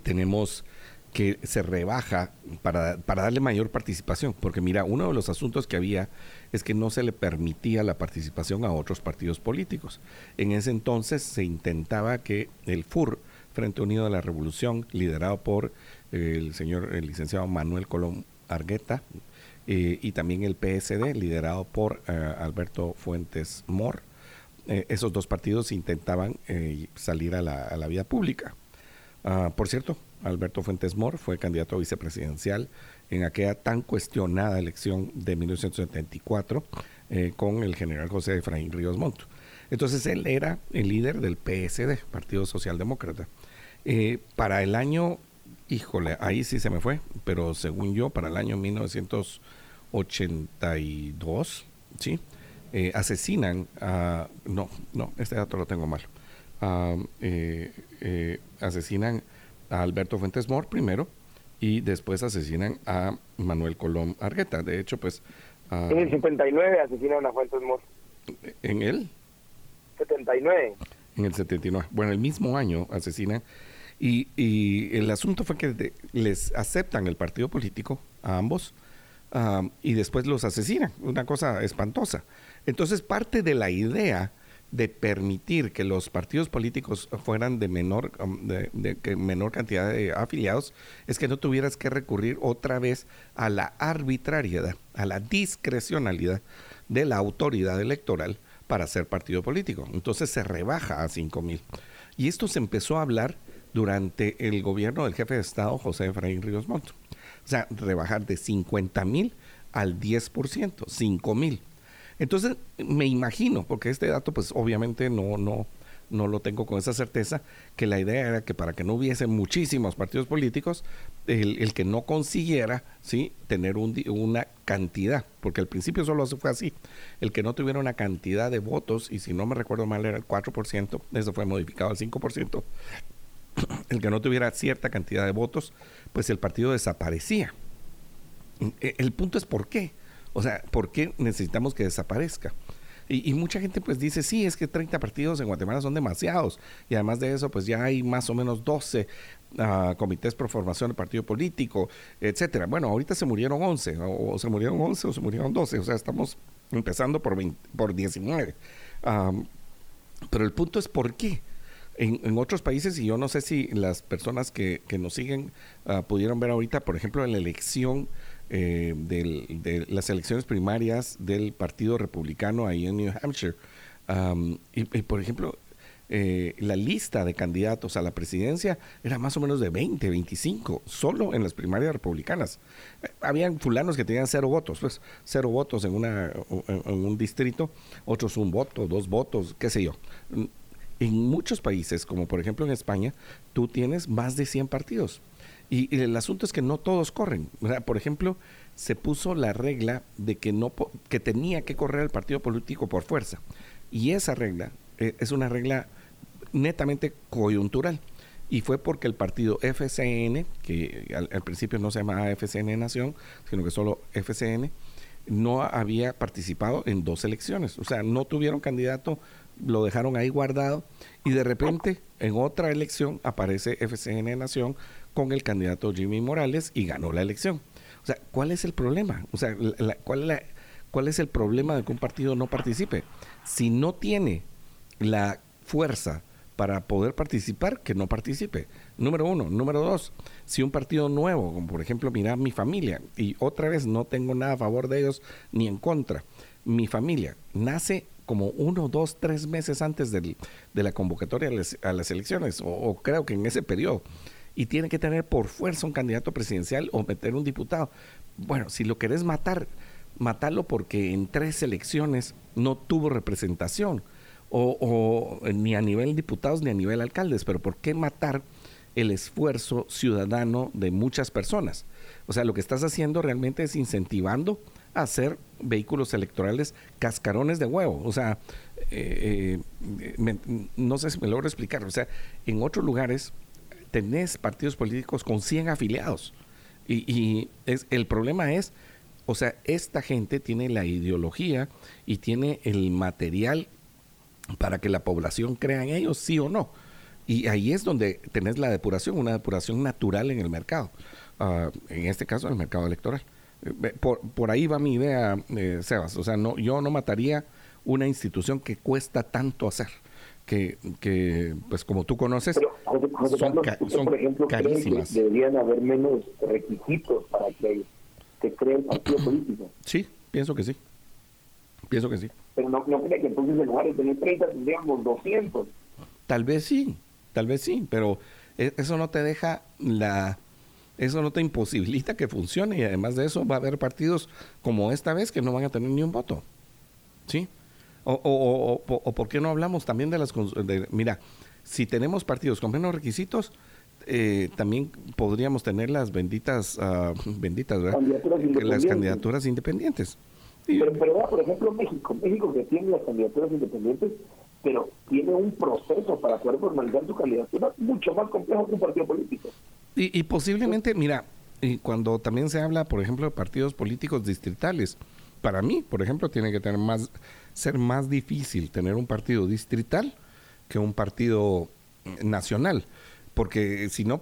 tenemos que se rebaja para, para, darle mayor participación, porque mira, uno de los asuntos que había es que no se le permitía la participación a otros partidos políticos. En ese entonces se intentaba que el FUR, Frente Unido de la Revolución, liderado por eh, el señor el licenciado Manuel Colón Argueta, eh, y también el PSD, liderado por eh, Alberto Fuentes Mor, esos dos partidos intentaban salir a la, a la vía pública. Ah, por cierto, Alberto Fuentes Mor fue candidato a vicepresidencial en aquella tan cuestionada elección de 1974 eh, con el general José Efraín Ríos Montt. Entonces él era el líder del PSD, Partido Socialdemócrata. Eh, para el año, híjole, ahí sí se me fue, pero según yo, para el año 1982, ¿sí? Eh, asesinan a... No, no, este dato lo tengo mal. Ah, asesinan a Alberto Fuentes Mor primero y después asesinan a Manuel Colón Argueta. De hecho, pues... en el 59 asesinan a Fuentes Mor. ¿En el? 79. En el 79. Bueno, el mismo año asesinan. Y, y el asunto fue que les aceptan el partido político a ambos y después los asesinan. Una cosa espantosa. Entonces, parte de la idea de permitir que los partidos políticos fueran de menor, um, de, menor cantidad de afiliados es que no tuvieras que recurrir otra vez a la arbitrariedad, a la discrecionalidad de la autoridad electoral para ser partido político. Entonces se rebaja a 5 mil. Y esto se empezó a hablar durante el gobierno del jefe de Estado, José Efraín Ríos Montt. O sea, rebajar de 50 mil al 10%, 5 mil. Entonces, me imagino, porque este dato, pues obviamente no, no, no lo tengo con esa certeza, que la idea era que para que no hubiese muchísimos partidos políticos, el, que no consiguiera ¿sí? tener una cantidad, porque al principio solo se fue así, el que no tuviera una cantidad de votos, y si no me recuerdo mal era el 4%, eso fue modificado al 5%, el que no tuviera cierta cantidad de votos, pues el partido desaparecía. E, el punto es por qué. O sea, ¿por qué necesitamos que desaparezca? Y, mucha gente pues dice, sí, es que 30 partidos en Guatemala son demasiados. Y además de eso, pues ya hay más o menos 12 ah, comités por formación de partido político, etcétera. Bueno, ahorita se murieron 11, o, se murieron 11 o se murieron 12. O sea, estamos empezando por, por 19. pero el punto es por qué. En, otros países, y yo no sé si las personas que, nos siguen ah, pudieron ver ahorita, por ejemplo, en la elección eh, de las elecciones primarias del Partido Republicano ahí en New Hampshire. y, por ejemplo, eh, la lista de candidatos a la presidencia era más o menos de 20, 25, solo en las primarias republicanas. Eh, habían fulanos que tenían cero votos, pues cero votos en, una, en un distrito, otros un voto, dos votos, qué sé yo. En muchos países, como por ejemplo en España, tú tienes más de 100 partidos. Y, el asunto es que no todos corren. por ejemplo, se puso la regla de que, no, que tenía que correr el partido político por fuerza. Y esa regla eh, es una regla netamente coyuntural. Y fue porque el partido FCN, que al, principio no se llamaba FCN Nación, sino que solo FCN, no había participado en dos elecciones. O sea, no tuvieron candidato, lo dejaron ahí guardado y de repente en otra elección aparece FCN Nación con el candidato Jimmy Morales y ganó la elección. O sea, ¿cuál es el problema? O sea, ¿cuál, ¿cuál es el problema de que un partido no participe? Si no tiene la fuerza para poder participar que no participe. Número uno. Número dos, si un partido nuevo, como por ejemplo, mira mi familia, y otra vez no tengo nada a favor de ellos ni en contra, mi familia nace como uno, dos, tres meses antes de la convocatoria a las, elecciones, o, creo que en ese periodo, y tiene que tener por fuerza un candidato presidencial o meter un diputado. Bueno, si lo querés matar, matarlo porque en tres elecciones no tuvo representación o, ni a nivel diputados ni a nivel alcaldes, pero ¿por qué matar el esfuerzo ciudadano de muchas personas? O sea, lo que estás haciendo realmente es incentivando hacer vehículos electorales cascarones de huevo. O sea, eh, eh, no sé si me logro explicar. O sea, en otros lugares tenés partidos políticos con 100 afiliados. Y, es, el problema es, o sea, esta gente tiene la ideología y tiene el material para que la población crea en ellos, sí o no. Y ahí es donde tenés la depuración, una depuración natural en el mercado, ah, en este caso en el mercado electoral. Eh, por, por ahí va mi idea, eh, Sebas. O sea, no, yo no mataría una institución que cuesta tanto hacer. Que, que pues como tú conoces, son, por ejemplo, carísimas. Que deberían haber menos requisitos para que se cree partido político. Sí, pienso que sí. Pienso que sí pero no, no cree que entonces en lugar de tener 30 tendríamos 200. Tal vez sí, tal vez sí, pero e, eso no te deja la... Eso no te imposibilita que funcione y además de eso va a haber partidos como esta vez que no van a tener ni un voto. ¿Sí? O, o, o, o por qué no hablamos también de las... De, mira, si tenemos partidos con menos requisitos, eh, también podríamos tener las benditas, uh, benditas, ¿verdad? Las candidaturas independientes. Pero, pero por ejemplo, México, México que tiene las candidaturas independientes, pero tiene un proceso para poder formalizar su candidatura mucho más complejo que un partido político. Y, posiblemente, mira, y cuando también se habla, por ejemplo, de partidos políticos distritales, para mí, por ejemplo, tiene que tener más, ser más difícil tener un partido distrital que un partido nacional, porque si no,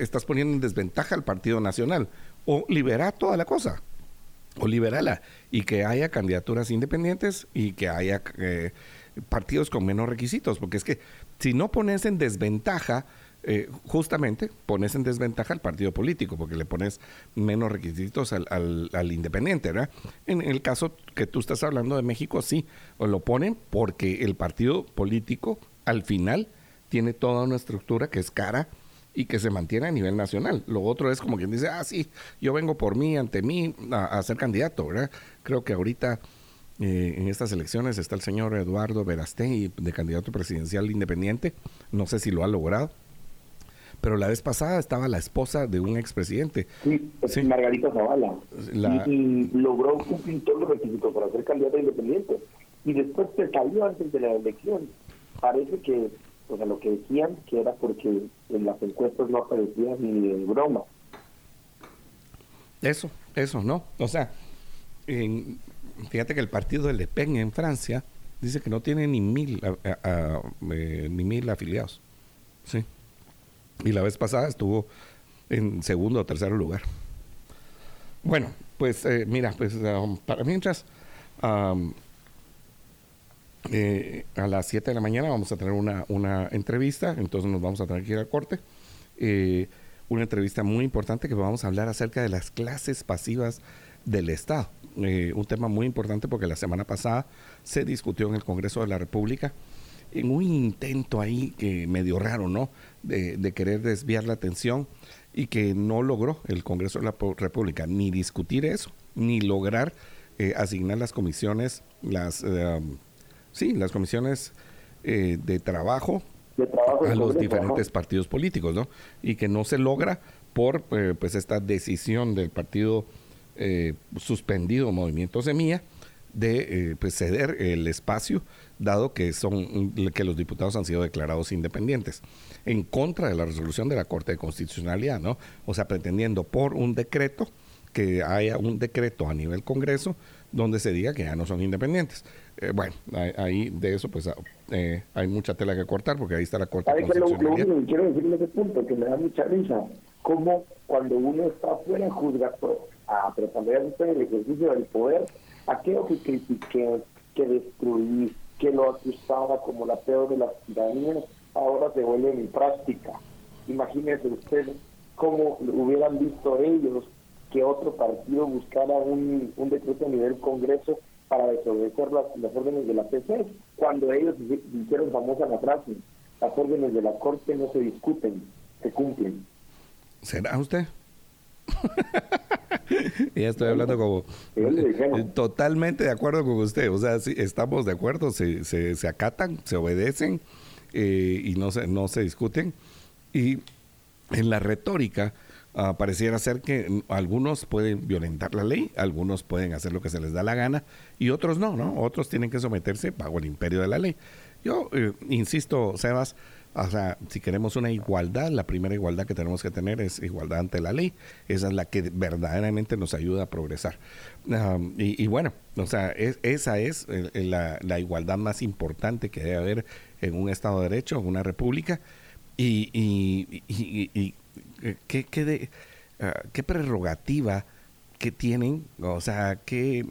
estás poniendo en desventaja al partido nacional, o libera toda la cosa o liberala y que haya candidaturas independientes y que haya eh, partidos con menos requisitos, porque es que si no pones en desventaja, eh, justamente pones en desventaja al partido político, porque le pones menos requisitos al, al, independiente, ¿verdad? En el caso que tú estás hablando de México, sí, lo ponen porque el partido político al final tiene toda una estructura que es cara y que se mantiene a nivel nacional. Lo otro es como quien dice, ah, sí, yo vengo por mí, ante mí, a, ser candidato, ¿verdad? Creo que ahorita eh, en estas elecciones está el señor Eduardo Verastegui de candidato presidencial independiente, no sé si lo ha logrado, pero la vez pasada estaba la esposa de un expresidente. Sí, sí. Margarita Zavala. Y, logró cumplir todos los requisitos para ser candidato independiente. Y después se salió antes de la elección. Parece que o sea, lo que decían que era porque en las encuestas no aparecía ni de broma. Eso, eso, ¿no? O sea, fíjate que el partido de Le Pen en Francia dice que no tiene ni mil, eh, ni mil afiliados. Sí. Y la vez pasada estuvo en segundo o tercer lugar. Bueno, pues eh, mira, pues um, para mientras eh, a las 7 de la mañana vamos a tener una, una, entrevista, entonces nos vamos a tener que ir al corte. Eh, una entrevista muy importante que vamos a hablar acerca de las clases pasivas del Estado. Eh, un tema muy importante porque la semana pasada se discutió en el Congreso de la República en un intento ahí que medio raro, ¿no? De, de querer desviar la atención y que no logró el Congreso de la República ni discutir eso, ni lograr asignar las comisiones, las Sí, las comisiones eh, de trabajo, a los diferentes partidos políticos, ¿no? Y que no se logra por eh, pues esta decisión del partido eh, suspendido Movimiento Semilla de pues ceder el espacio dado que son que los diputados han sido declarados independientes en contra de la resolución de la Corte de Constitucionalidad, ¿no? O sea, pretendiendo por un decreto que haya un decreto a nivel Congreso donde se diga que ya no son independientes. Eh, bueno, ahí de eso pues ah, eh, hay mucha tela que cortar porque ahí está la corte. Lo, lo, único que quiero decir en ese punto, que me da mucha risa, como cuando uno está afuera juzga todo, está en el ejercicio del poder, aquello que critiqué, que destruí, que lo acusaba como la peor de las tiranías, ahora se vuelve mi práctica. Imagínese usted cómo hubieran visto ellos que otro partido buscara un, un decreto a nivel Congreso para desobedecer las, las órdenes de la PC, cuando ellos hicieron famosa la frase, las órdenes de la Corte no se discuten, se cumplen. ¿Será usted? *laughs* ya estoy hablando como totalmente de acuerdo con usted. O sea, sí, estamos de acuerdo, se, se, se acatan, se obedecen eh, y no se, no se discuten. Y en la retórica uh, pareciera ser que algunos pueden violentar la ley, algunos pueden hacer lo que se les da la gana y otros no, ¿no? Otros tienen que someterse bajo el imperio de la ley. Yo eh, insisto, Sebas, o sea, si queremos una igualdad, la primera igualdad que tenemos que tener es igualdad ante la ley. Esa es la que verdaderamente nos ayuda a progresar. y, bueno, o sea, esa es la, igualdad más importante que debe haber en un Estado de Derecho, en una república. Y, y, ¿qué, qué, de, ah, qué prerrogativa que tienen, o sea, qué...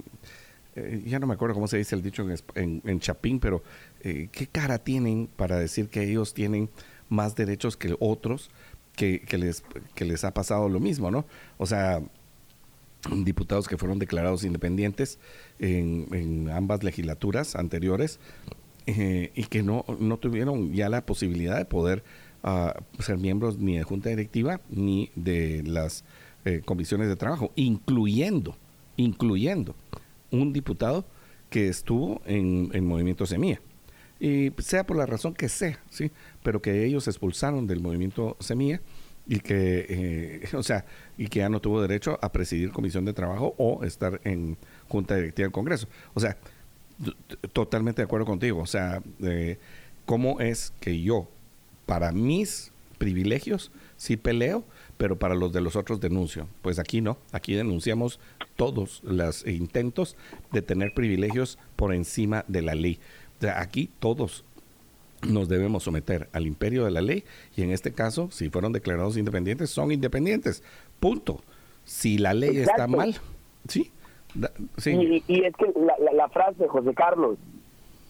Eh, ya no me acuerdo cómo se dice el dicho en, en Chapín, pero eh, ¿qué cara tienen para decir que ellos tienen más derechos que otros que, les, que les ha pasado lo mismo, ¿no? O sea, diputados que fueron declarados independientes en, ambas legislaturas anteriores eh, y que no, no tuvieron ya la posibilidad de poder ah, ser miembros ni de junta directiva ni de las eh, comisiones de trabajo, incluyendo, incluyendo un diputado que estuvo en, en Movimiento Semilla y sea por la razón que sea, ¿sí? Pero que ellos expulsaron del movimiento Semilla y que, eh, *laughs* o sea, y que ya no tuvo derecho a presidir comisión de trabajo o estar en junta directiva del Congreso. O sea, totalmente de acuerdo contigo. O sea, ¿cómo es que yo, para mis privilegios, sí peleo, pero para los de los otros denuncio? Pues aquí no, aquí denunciamos todos los intentos de tener privilegios por encima de la ley aquí todos nos debemos someter al imperio de la ley y en este caso, si fueron declarados independientes, son independientes. Punto. Si la ley está mal, sí. sí. Y, es que la, frase, José Carlos,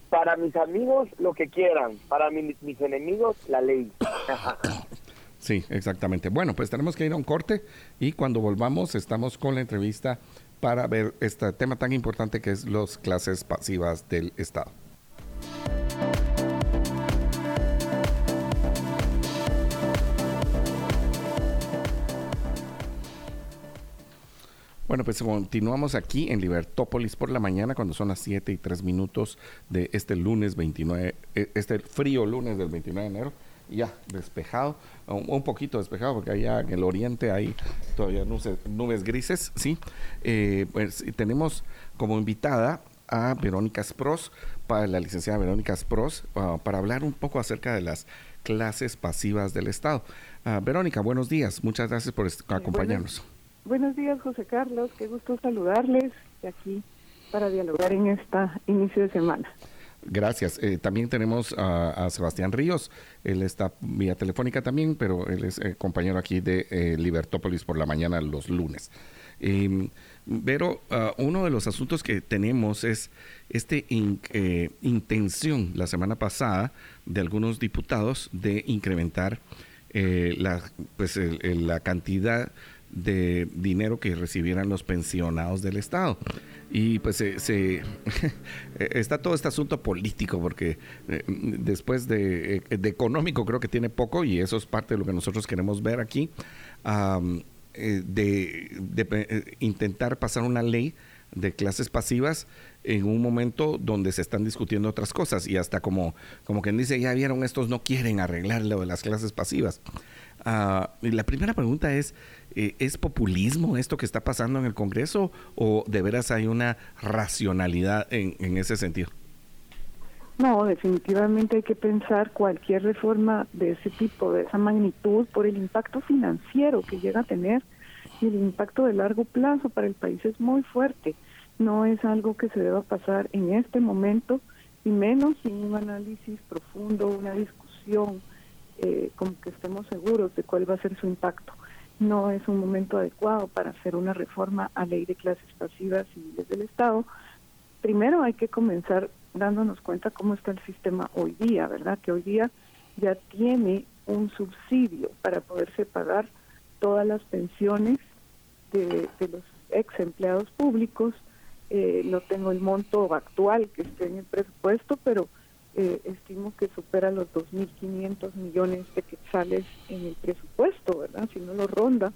para mis amigos lo que quieran, para mis enemigos la ley. *coughs* sí, exactamente. Bueno, pues tenemos que ir a un corte y cuando volvamos estamos con la entrevista para ver este tema tan importante que es las clases pasivas del Estado. Bueno, pues continuamos aquí en Libertópolis por la mañana cuando son las 7 y 3 minutos de este lunes 29, eh, este frío lunes del 29 de enero. Ya despejado, un, poquito despejado porque allá en el oriente hay todavía nubes, grises, ¿sí? Eh, pues tenemos como invitada a Verónica Spros, para la licenciada Verónica Spros, ah, para hablar un poco acerca de las clases pasivas del Estado. Ah, Verónica, buenos días, muchas gracias por acompañarnos. Buenos días, José Carlos. Qué gusto saludarles aquí para dialogar en esta inicio de semana. Gracias. Eh, también tenemos a, Sebastián Ríos. Él está vía telefónica también, pero él es eh, compañero aquí de eh, Libertópolis por la mañana los lunes. Em, pero ah, uno de los asuntos que tenemos es este intención la semana pasada de algunos diputados de incrementar la, pues, la cantidad de dinero que recibieran los pensionados del Estado. Y pues se, *laughs* está todo este asunto político, porque eh, después de, eh, de, económico creo que tiene poco, y eso es parte de lo que nosotros queremos ver aquí, eh, de, intentar pasar una ley de clases pasivas en un momento donde se están discutiendo otras cosas y hasta como, como quien dice, ya vieron, estos no quieren arreglar lo de las clases pasivas. Ah, y la primera pregunta es, eh, ¿Es populismo esto que está pasando en el Congreso o de veras hay una racionalidad en, en ese sentido? No, definitivamente hay que pensar cualquier reforma de ese tipo, de esa magnitud, por el impacto financiero que llega a tener y el impacto de largo plazo para el país es muy fuerte. No es algo que se deba pasar en este momento y menos sin un análisis profundo, una discusión, eh, como que estemos seguros de cuál va a ser su impacto no es un momento adecuado para hacer una reforma a ley de clases pasivas civiles del Estado. Primero hay que comenzar dándonos cuenta cómo está el sistema hoy día, ¿verdad? Que hoy día ya tiene un subsidio para poderse pagar todas las pensiones de, los ex empleados públicos. Eh, no tengo el monto actual que esté en el presupuesto, pero eh, estimo que supera los 2.500 millones de quetzales en el presupuesto, ¿verdad? Si no lo ronda,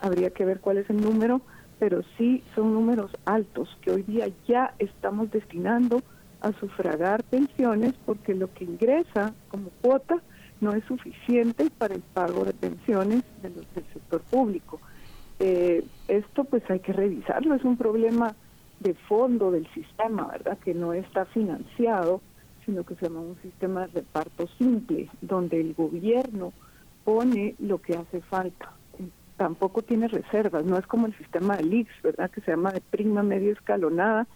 habría que ver cuál es el número, pero sí son números altos que hoy día ya estamos destinando a sufragar pensiones porque lo que ingresa como cuota no es suficiente para el pago de pensiones de los, del sector público. Eh, esto pues hay que revisarlo, es un problema de fondo del sistema, ¿verdad? Que no está financiado sino que se llama un sistema de reparto simple, donde el gobierno pone lo que hace falta. Tampoco tiene reservas, no es como el sistema del IX, ¿verdad? Que se llama de prima media escalonada,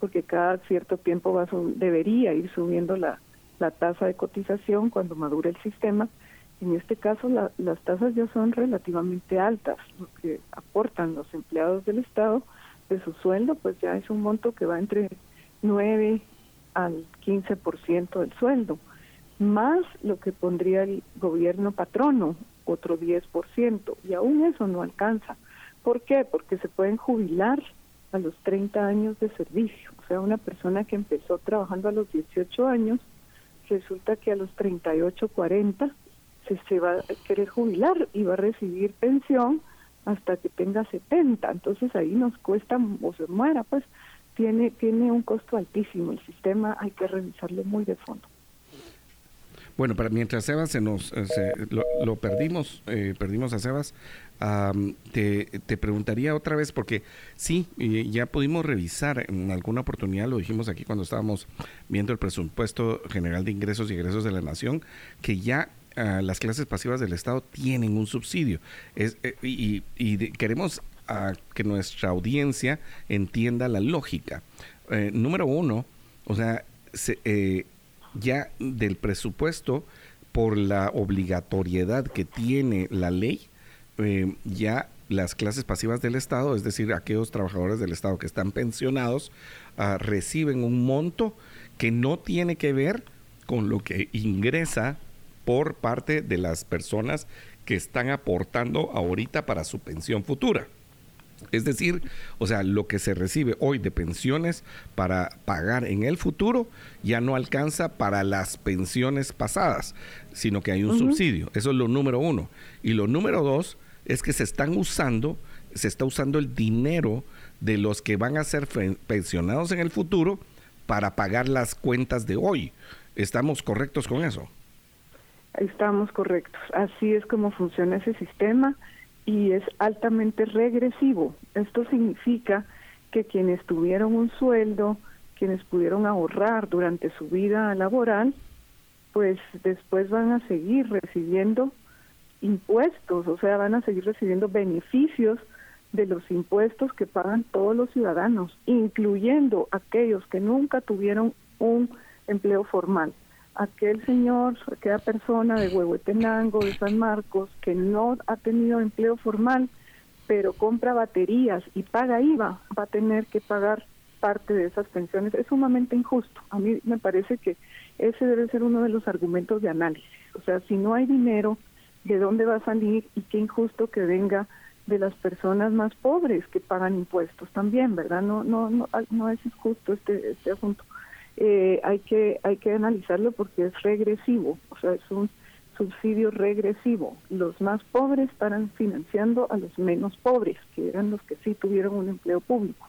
porque cada cierto tiempo va debería ir subiendo la, la tasa de cotización cuando madure el sistema. En este caso, las tasas ya son relativamente altas, lo que aportan los empleados del Estado de su sueldo, pues ya es un monto que va entre 9 al 15% del sueldo, más lo que pondría el gobierno patrono, otro 10%, y aún eso no alcanza. ¿Por qué? Porque se pueden jubilar a los 30 años de servicio. O sea, una persona que empezó trabajando a los 18 años, resulta que a los 38, 40 se, se va a querer jubilar y va a recibir pensión hasta que tenga 70. Entonces ahí nos cuesta o se muera, pues tiene, tiene un costo altísimo. El sistema hay que revisarlo muy de fondo. Bueno, para mientras Sebas se nos eh, lo, perdimos, eh, perdimos a Sebas, te, te, preguntaría otra vez, porque sí, ya pudimos revisar en alguna oportunidad, lo dijimos aquí cuando estábamos viendo el presupuesto general de ingresos y egresos de la nación, que ya ah, las clases pasivas del Estado tienen un subsidio. Es, eh, y, y queremos a que nuestra audiencia entienda la lógica. Eh, número uno, o sea, eh, ya del presupuesto, por la obligatoriedad que tiene la ley, eh, ya las clases pasivas del Estado, es decir, aquellos trabajadores del Estado que están pensionados, ah, reciben un monto que no tiene que ver con lo que ingresa por parte de las personas que están aportando ahorita para su pensión futura. Es decir, o sea, lo que se recibe hoy de pensiones para pagar en el futuro ya no alcanza para las pensiones pasadas, sino que hay un subsidio. Eso es lo número uno. Y lo número dos es que se están usando, se está usando el dinero de los que van a ser pensionados en el futuro para pagar las cuentas de hoy. ¿Estamos correctos con eso? Estamos correctos. Así es como funciona ese sistema y es altamente regresivo. Esto significa que quienes tuvieron un sueldo, quienes pudieron ahorrar durante su vida laboral, pues después van a seguir recibiendo impuestos, o sea, van a seguir recibiendo beneficios de los impuestos que pagan todos los ciudadanos, incluyendo aquellos que nunca tuvieron un empleo formal aquel señor, aquella persona de Huehuetenango, de San Marcos, que no ha tenido empleo formal, pero compra baterías y paga IVA, va a tener que pagar parte de esas pensiones. Es sumamente injusto. A mí me parece que ese debe ser uno de los argumentos de análisis. O sea, si no hay dinero, ¿de dónde va a salir? Y qué injusto que venga de las personas más pobres que pagan impuestos también, ¿verdad? No, no, no, no es injusto este, este asunto eh, hay que hay que analizarlo porque es regresivo, o sea, es un subsidio regresivo. Los más pobres estarán financiando a los menos pobres, que eran los que sí tuvieron un empleo público.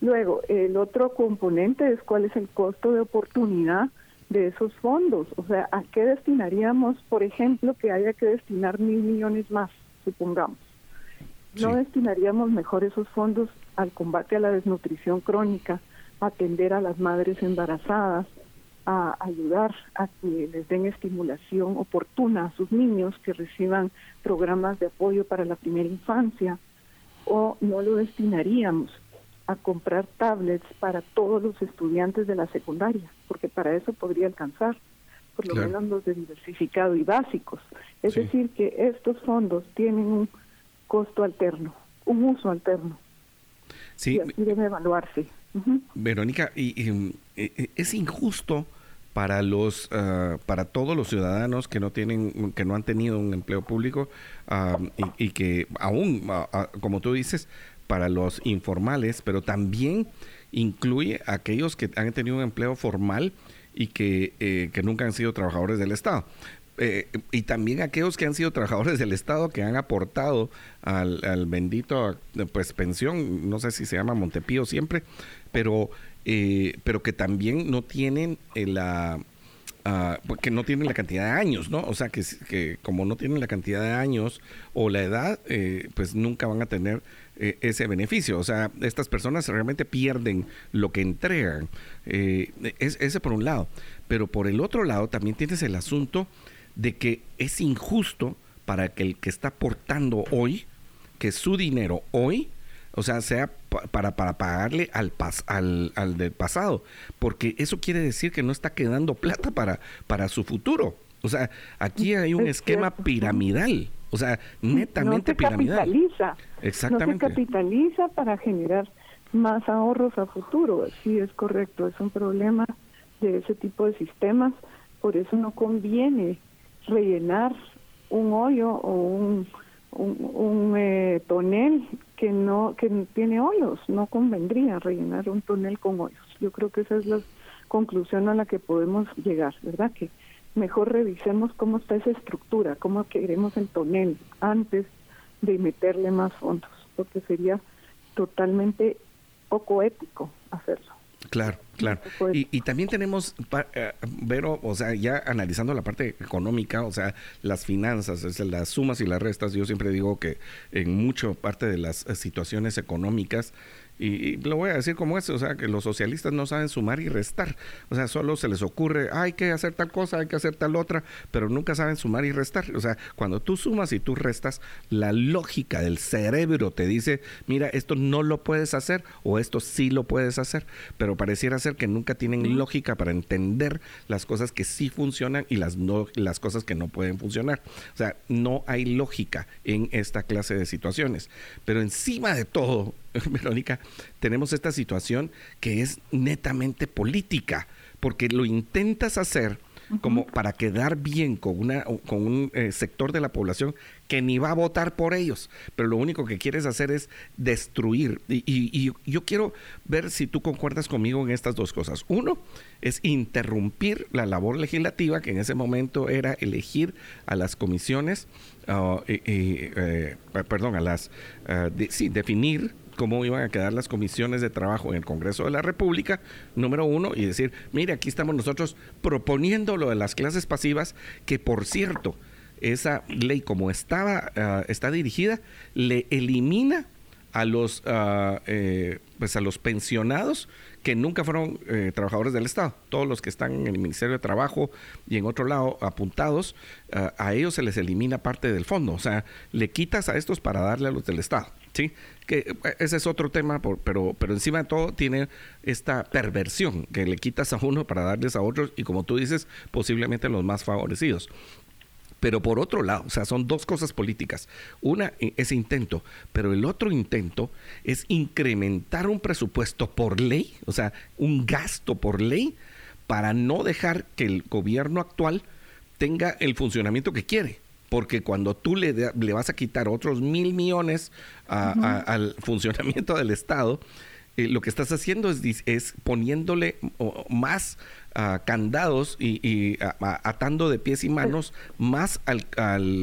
Luego, el otro componente es cuál es el costo de oportunidad de esos fondos, o sea, ¿a qué destinaríamos, por ejemplo, que haya que destinar mil millones más, supongamos? ¿No destinaríamos mejor esos fondos al combate a la desnutrición crónica, atender a las madres embarazadas, a ayudar a que les den estimulación oportuna a sus niños, que reciban programas de apoyo para la primera infancia, o no lo destinaríamos a comprar tablets para todos los estudiantes de la secundaria, porque para eso podría alcanzar, por lo menos los de diversificado y básicos. Es decir, que estos fondos tienen un costo alterno, un uso alterno. Sí. Y así debe evaluarse. Verónica, y, es injusto para los uh, para todos los ciudadanos que no tienen que no han tenido un empleo público um, y, y, que aún uh, como tú dices para los informales pero también incluye a aquellos que han tenido un empleo formal y que, eh, que nunca han sido trabajadores del Estado. Eh, y también aquellos que han sido trabajadores del Estado que han aportado al, bendito pues pensión, no sé si se llama Montepío siempre, pero, eh, pero que también no tienen la... Uh, que no tienen la cantidad de años, ¿no? O sea, que, que como no tienen la cantidad de años o la edad, eh, pues nunca van a tener eh, ese beneficio. O sea, estas personas realmente pierden lo que entregan. Eh, es, ese por un lado. Pero por el otro lado también tienes el asunto de que es injusto para que el que está aportando hoy, que su dinero hoy, o sea, sea para, para pagarle al, pas, al, al, del pasado, porque eso quiere decir que no está quedando plata para, para su futuro. O sea, aquí hay un esquema piramidal, o sea, netamente no se piramidal. Capitaliza, Exactamente. No se capitaliza para generar más ahorros a futuro. Sí, es correcto, es un problema de ese tipo de sistemas, por eso no conviene rellenar un hoyo o un, un, eh, tonel que no que tiene hoyos, no convendría rellenar un tonel con hoyos. Yo creo que esa es la conclusión a la que podemos llegar, ¿verdad? Que mejor revisemos cómo está esa estructura, cómo queremos el tonel antes de meterle más fondos, porque sería totalmente poco ético hacerlo. Claro, claro. Y, y, también tenemos, eh, Vero, o sea, ya analizando la parte económica, o sea, las finanzas, es las sumas y las restas, yo siempre digo que en mucho parte de las eh, situaciones económicas y, lo voy a decir como es, o sea, que los socialistas no saben sumar y restar. O sea, solo se les ocurre, hay que hacer tal cosa, hay que hacer tal otra, pero nunca saben sumar y restar. O sea, cuando tú sumas y tú restas, la lógica del cerebro te dice, mira, esto no lo puedes hacer o esto sí lo puedes hacer. Pero pareciera ser que nunca tienen lógica para entender las cosas que sí funcionan y las, no, las cosas que no pueden funcionar. O sea, no hay lógica en esta clase de situaciones. Pero encima de todo, *laughs* Verónica, tenemos esta situación que es netamente política, porque lo intentas hacer como para quedar bien con, una, con un eh, sector de la población que ni va a votar por ellos, pero lo único que quieres hacer es destruir. Y, y, yo quiero ver si tú concuerdas conmigo en estas dos cosas. Uno es interrumpir la labor legislativa, que en ese momento era elegir a las comisiones, uh, eh, perdón, a las, uh, sí, definir cómo iban a quedar las comisiones de trabajo en el Congreso de la República, número uno, y decir, mire, aquí estamos nosotros proponiendo lo de las clases pasivas, que por cierto, esa ley como estaba, uh, está dirigida, le elimina a los, uh, pues a los pensionados que nunca fueron eh, trabajadores del Estado. Todos los que están en el Ministerio de Trabajo y en otro lado apuntados, uh, a ellos se les elimina parte del fondo. O sea, le quitas a estos para darle a los del Estado. ¿Sí? Que eh, ese es otro tema, pero, pero encima de todo tiene esta perversión que le quitas a uno para darles a otros y como tú dices, posiblemente los más favorecidos. Pero por otro lado, o sea, son dos cosas políticas. Una, e, ese intento, pero el otro intento es incrementar un presupuesto por ley, o sea, un gasto por ley, para no dejar que el gobierno actual tenga el funcionamiento que quiere porque cuando tú le, le vas a quitar otros mil millones al funcionamiento del Estado, eh, lo que estás haciendo es, es poniéndole más uh, candados y, atando de pies y manos más al,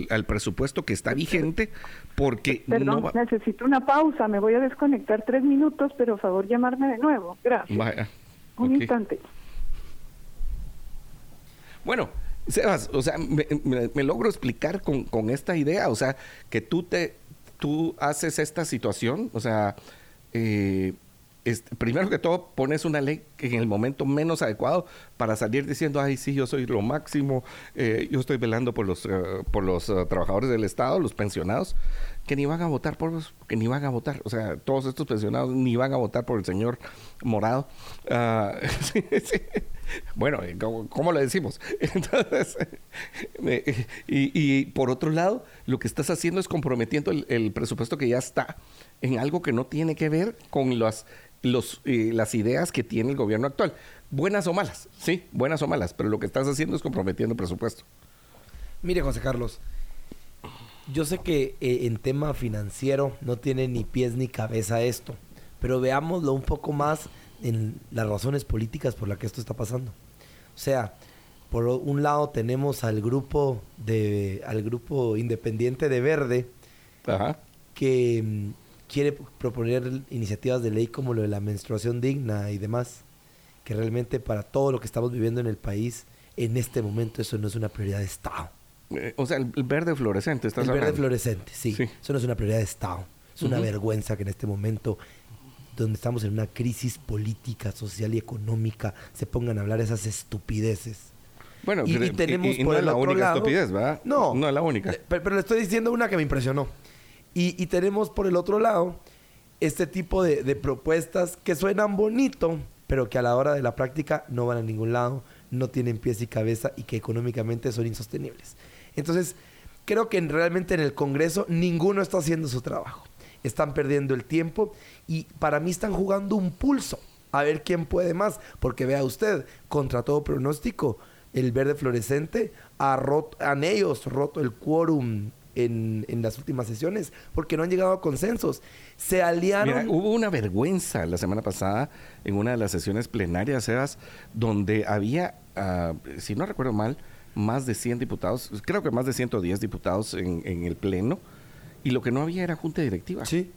al, presupuesto que está vigente porque Perdón, necesito una pausa, me voy a desconectar tres minutos, pero favor llamarme de nuevo. Gracias. Un instante. Bueno, Sebas, o sea, me, logro explicar con, con, esta idea, o sea, que tú te, tú haces esta situación, o sea, eh, primero que todo pones una ley en el momento menos adecuado para salir diciendo, ay, sí, yo soy lo máximo, eh, yo estoy velando por los, uh, por los uh, trabajadores del Estado, los pensionados, que ni van a votar por los, que ni van a votar, o sea, todos estos pensionados ni van a votar por el señor Morado. *laughs* Sí. Bueno, eh, ¿cómo, le decimos? *laughs* Entonces, y, y, por otro lado, lo que estás haciendo es comprometiendo el, presupuesto que ya está en algo que no tiene que ver con las, los, eh, ideas que tiene el gobierno actual. buenas o malas, sí, buenas o malas, pero lo que estás haciendo es comprometiendo el presupuesto. Mire, José Carlos, yo sé que eh, en tema financiero no tiene ni pies ni cabeza esto, pero veámoslo un poco más en las razones políticas por las que esto está pasando. O sea, por un lado tenemos al grupo de al grupo independiente de Verde que mm, quiere proponer iniciativas de ley como lo de la menstruación digna y demás, que realmente para todo lo que estamos viviendo en el país en este momento eso no es una prioridad de Estado. Eh, o sea, el, verde fluorescente, ¿estás El verde fluorescente, sí. Eso no es una prioridad de Estado. Es una vergüenza que en este momento, donde estamos en una crisis política, social y económica, se pongan a hablar esas estupideces. Bueno, y, tenemos no es la única estupidez, ¿verdad? No. No es la única. Pero, le estoy diciendo una que me impresionó. Y, tenemos por el otro lado este tipo de, de propuestas que suenan bonito, pero que a la hora de la práctica no van a ningún lado, no tienen pies y cabeza y que económicamente son insostenibles. Entonces, creo que realmente en el Congreso ninguno está haciendo su trabajo. Están perdiendo el tiempo y para mí están jugando un pulso a ver quién puede más. Porque vea usted, contra todo pronóstico, el verde fluorescente ha roto, han ellos roto el quórum en, las últimas sesiones porque no han llegado a consensos. Se aliaron. hubo una vergüenza la semana pasada en una de las sesiones plenarias, Sebas, donde había, ah, si no recuerdo mal, más de 100 diputados, creo que más de 110 diputados en, en el Pleno, y lo que no había era junta directiva. Sí.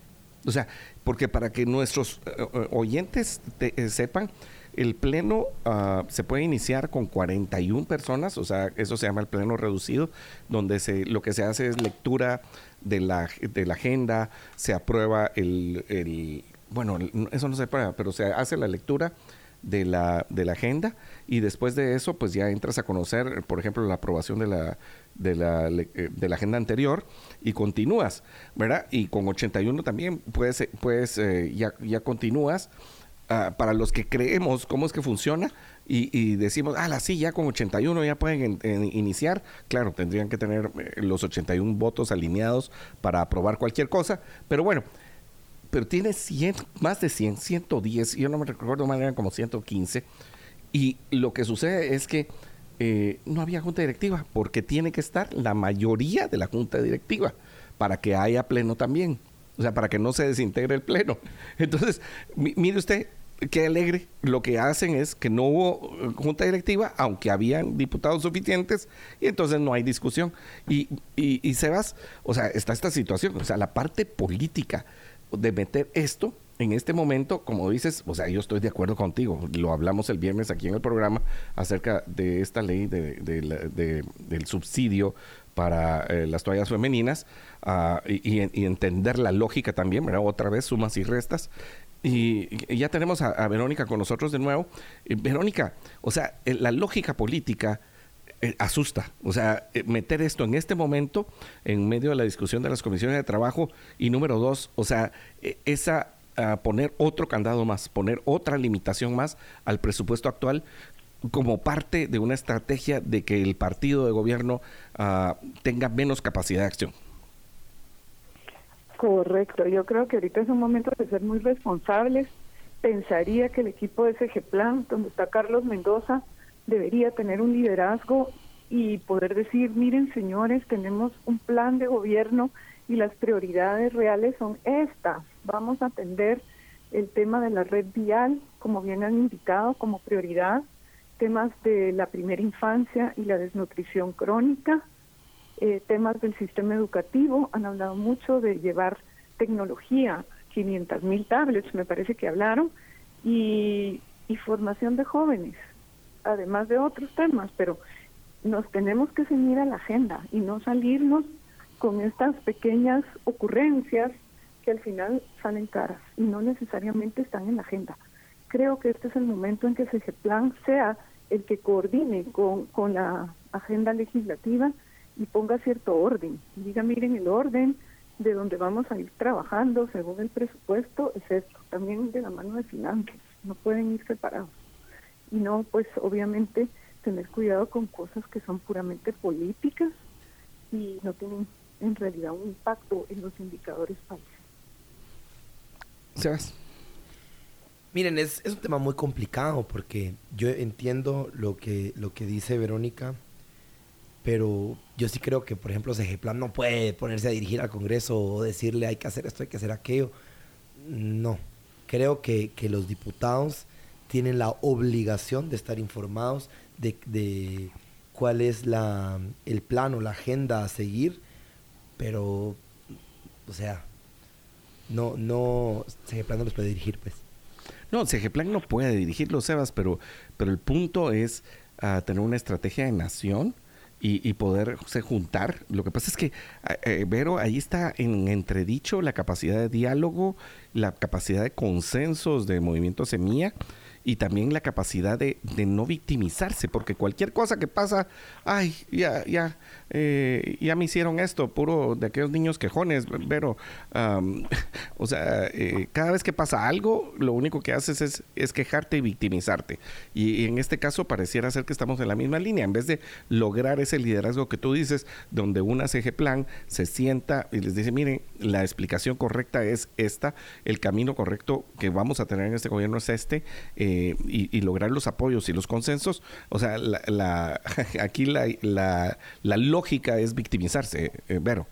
O sea, porque para que nuestros eh, eh, oyentes eh, sepan, el pleno ah, se puede iniciar con 41 personas, o sea, eso se llama el pleno reducido, donde se, lo que se hace es lectura de la, de la agenda, se aprueba el, el bueno, eso no se aprueba, pero se hace la lectura de la, de la agenda y después de eso pues ya entras a conocer, por ejemplo, la aprobación de la, de la, eh, de la agenda anterior y continúas, ¿verdad? Y con 81 también puedes, puedes eh, ya, ya continúas. Ah, para los que creemos cómo es que funciona y, decimos, ah, sí, ya con 81 ya pueden iniciar, claro, tendrían que tener eh, los 81 votos alineados para aprobar cualquier cosa, pero bueno, pero tiene 100, más de 100, 110, yo no me recuerdo mal, eran como 115. Y lo que sucede es que eh, no había junta directiva, porque tiene que estar la mayoría de la junta directiva para que haya pleno también. O sea, para que no se desintegre el pleno. *laughs* Entonces, mire usted, qué alegre. Lo que hacen es que no hubo eh, junta directiva, aunque habían diputados suficientes, y entonces no hay discusión. Y, y, y Sebas, o sea, está esta situación, o sea, la parte política de meter esto en este momento, como dices, o sea, yo estoy de acuerdo contigo. Lo hablamos el viernes aquí en el programa acerca de esta ley de, del subsidio para eh, las toallas femeninas ah, y, entender la lógica también, ¿verdad? Otra vez, sumas y restas. Y, ya tenemos a, Verónica con nosotros de nuevo. Eh, Verónica, o sea, la lógica política eh, asusta. O sea, eh, meter esto en este momento, en medio de la discusión de las comisiones de trabajo. Y número dos, o sea, eh, esa poner otro candado más, poner otra limitación más al presupuesto actual como parte de una estrategia de que el partido de gobierno ah, tenga menos capacidad de acción. Correcto, yo creo que ahorita es un momento de ser muy responsables. Pensaría que el equipo de SG Plan, donde está Carlos Mendoza, debería tener un liderazgo y poder decir, miren señores, tenemos un plan de gobierno y las prioridades reales son estas. Vamos a atender el tema de la red vial, como bien han indicado, como prioridad, temas de la primera infancia y la desnutrición crónica, eh, temas del sistema educativo, han hablado mucho de llevar tecnología, 500 mil tablets, me parece que hablaron, y, y formación de jóvenes además de otros temas, pero nos tenemos que ceñir a la agenda y no salirnos con estas pequeñas ocurrencias que al final salen caras y no necesariamente están en la agenda. Creo que este es el momento en que ese plan sea el que coordine con, con la agenda legislativa y ponga cierto orden. Diga, miren, el orden de donde vamos a ir trabajando según el presupuesto es esto, también de la mano de finanzas, no pueden ir separados y no pues obviamente tener cuidado con cosas que son puramente políticas y no tienen en realidad un impacto en los indicadores país. ¿Sabes? Miren, es, es, un tema muy complicado porque yo entiendo lo que, lo que dice Verónica, pero yo sí creo que, por ejemplo, Plan no puede ponerse a dirigir al Congreso o decirle hay que hacer esto, hay que hacer aquello. No, creo que, que los diputados tienen la obligación de estar informados de, de cuál es la, el plan o la agenda a seguir, pero, o sea, no, no, Plan no los puede dirigir, pues. No, Plan no puede dirigirlo, Sebas, pero, pero el punto es uh, tener una estrategia de nación y, y poderse juntar. Lo que pasa es que, eh, Vero, ahí está en entredicho la capacidad de diálogo, la capacidad de consensos de Movimiento Semilla y también la capacidad de, de, no victimizarse, porque cualquier cosa que pasa, ay, ya, ya, eh, ya me hicieron esto, puro de aquellos niños quejones, pero, *laughs* o sea, eh, cada vez que pasa algo, lo único que haces es, es quejarte y victimizarte. Y, en este caso pareciera ser que estamos en la misma línea, en vez de lograr ese liderazgo que tú dices, donde una CG Plan se sienta y les dice, miren, la explicación correcta es esta, el camino correcto que vamos a tener en este gobierno es este. Eh, y, lograr los apoyos y los consensos, o sea, la, *laughs* aquí la, la, lógica es victimizarse, eh, Vero.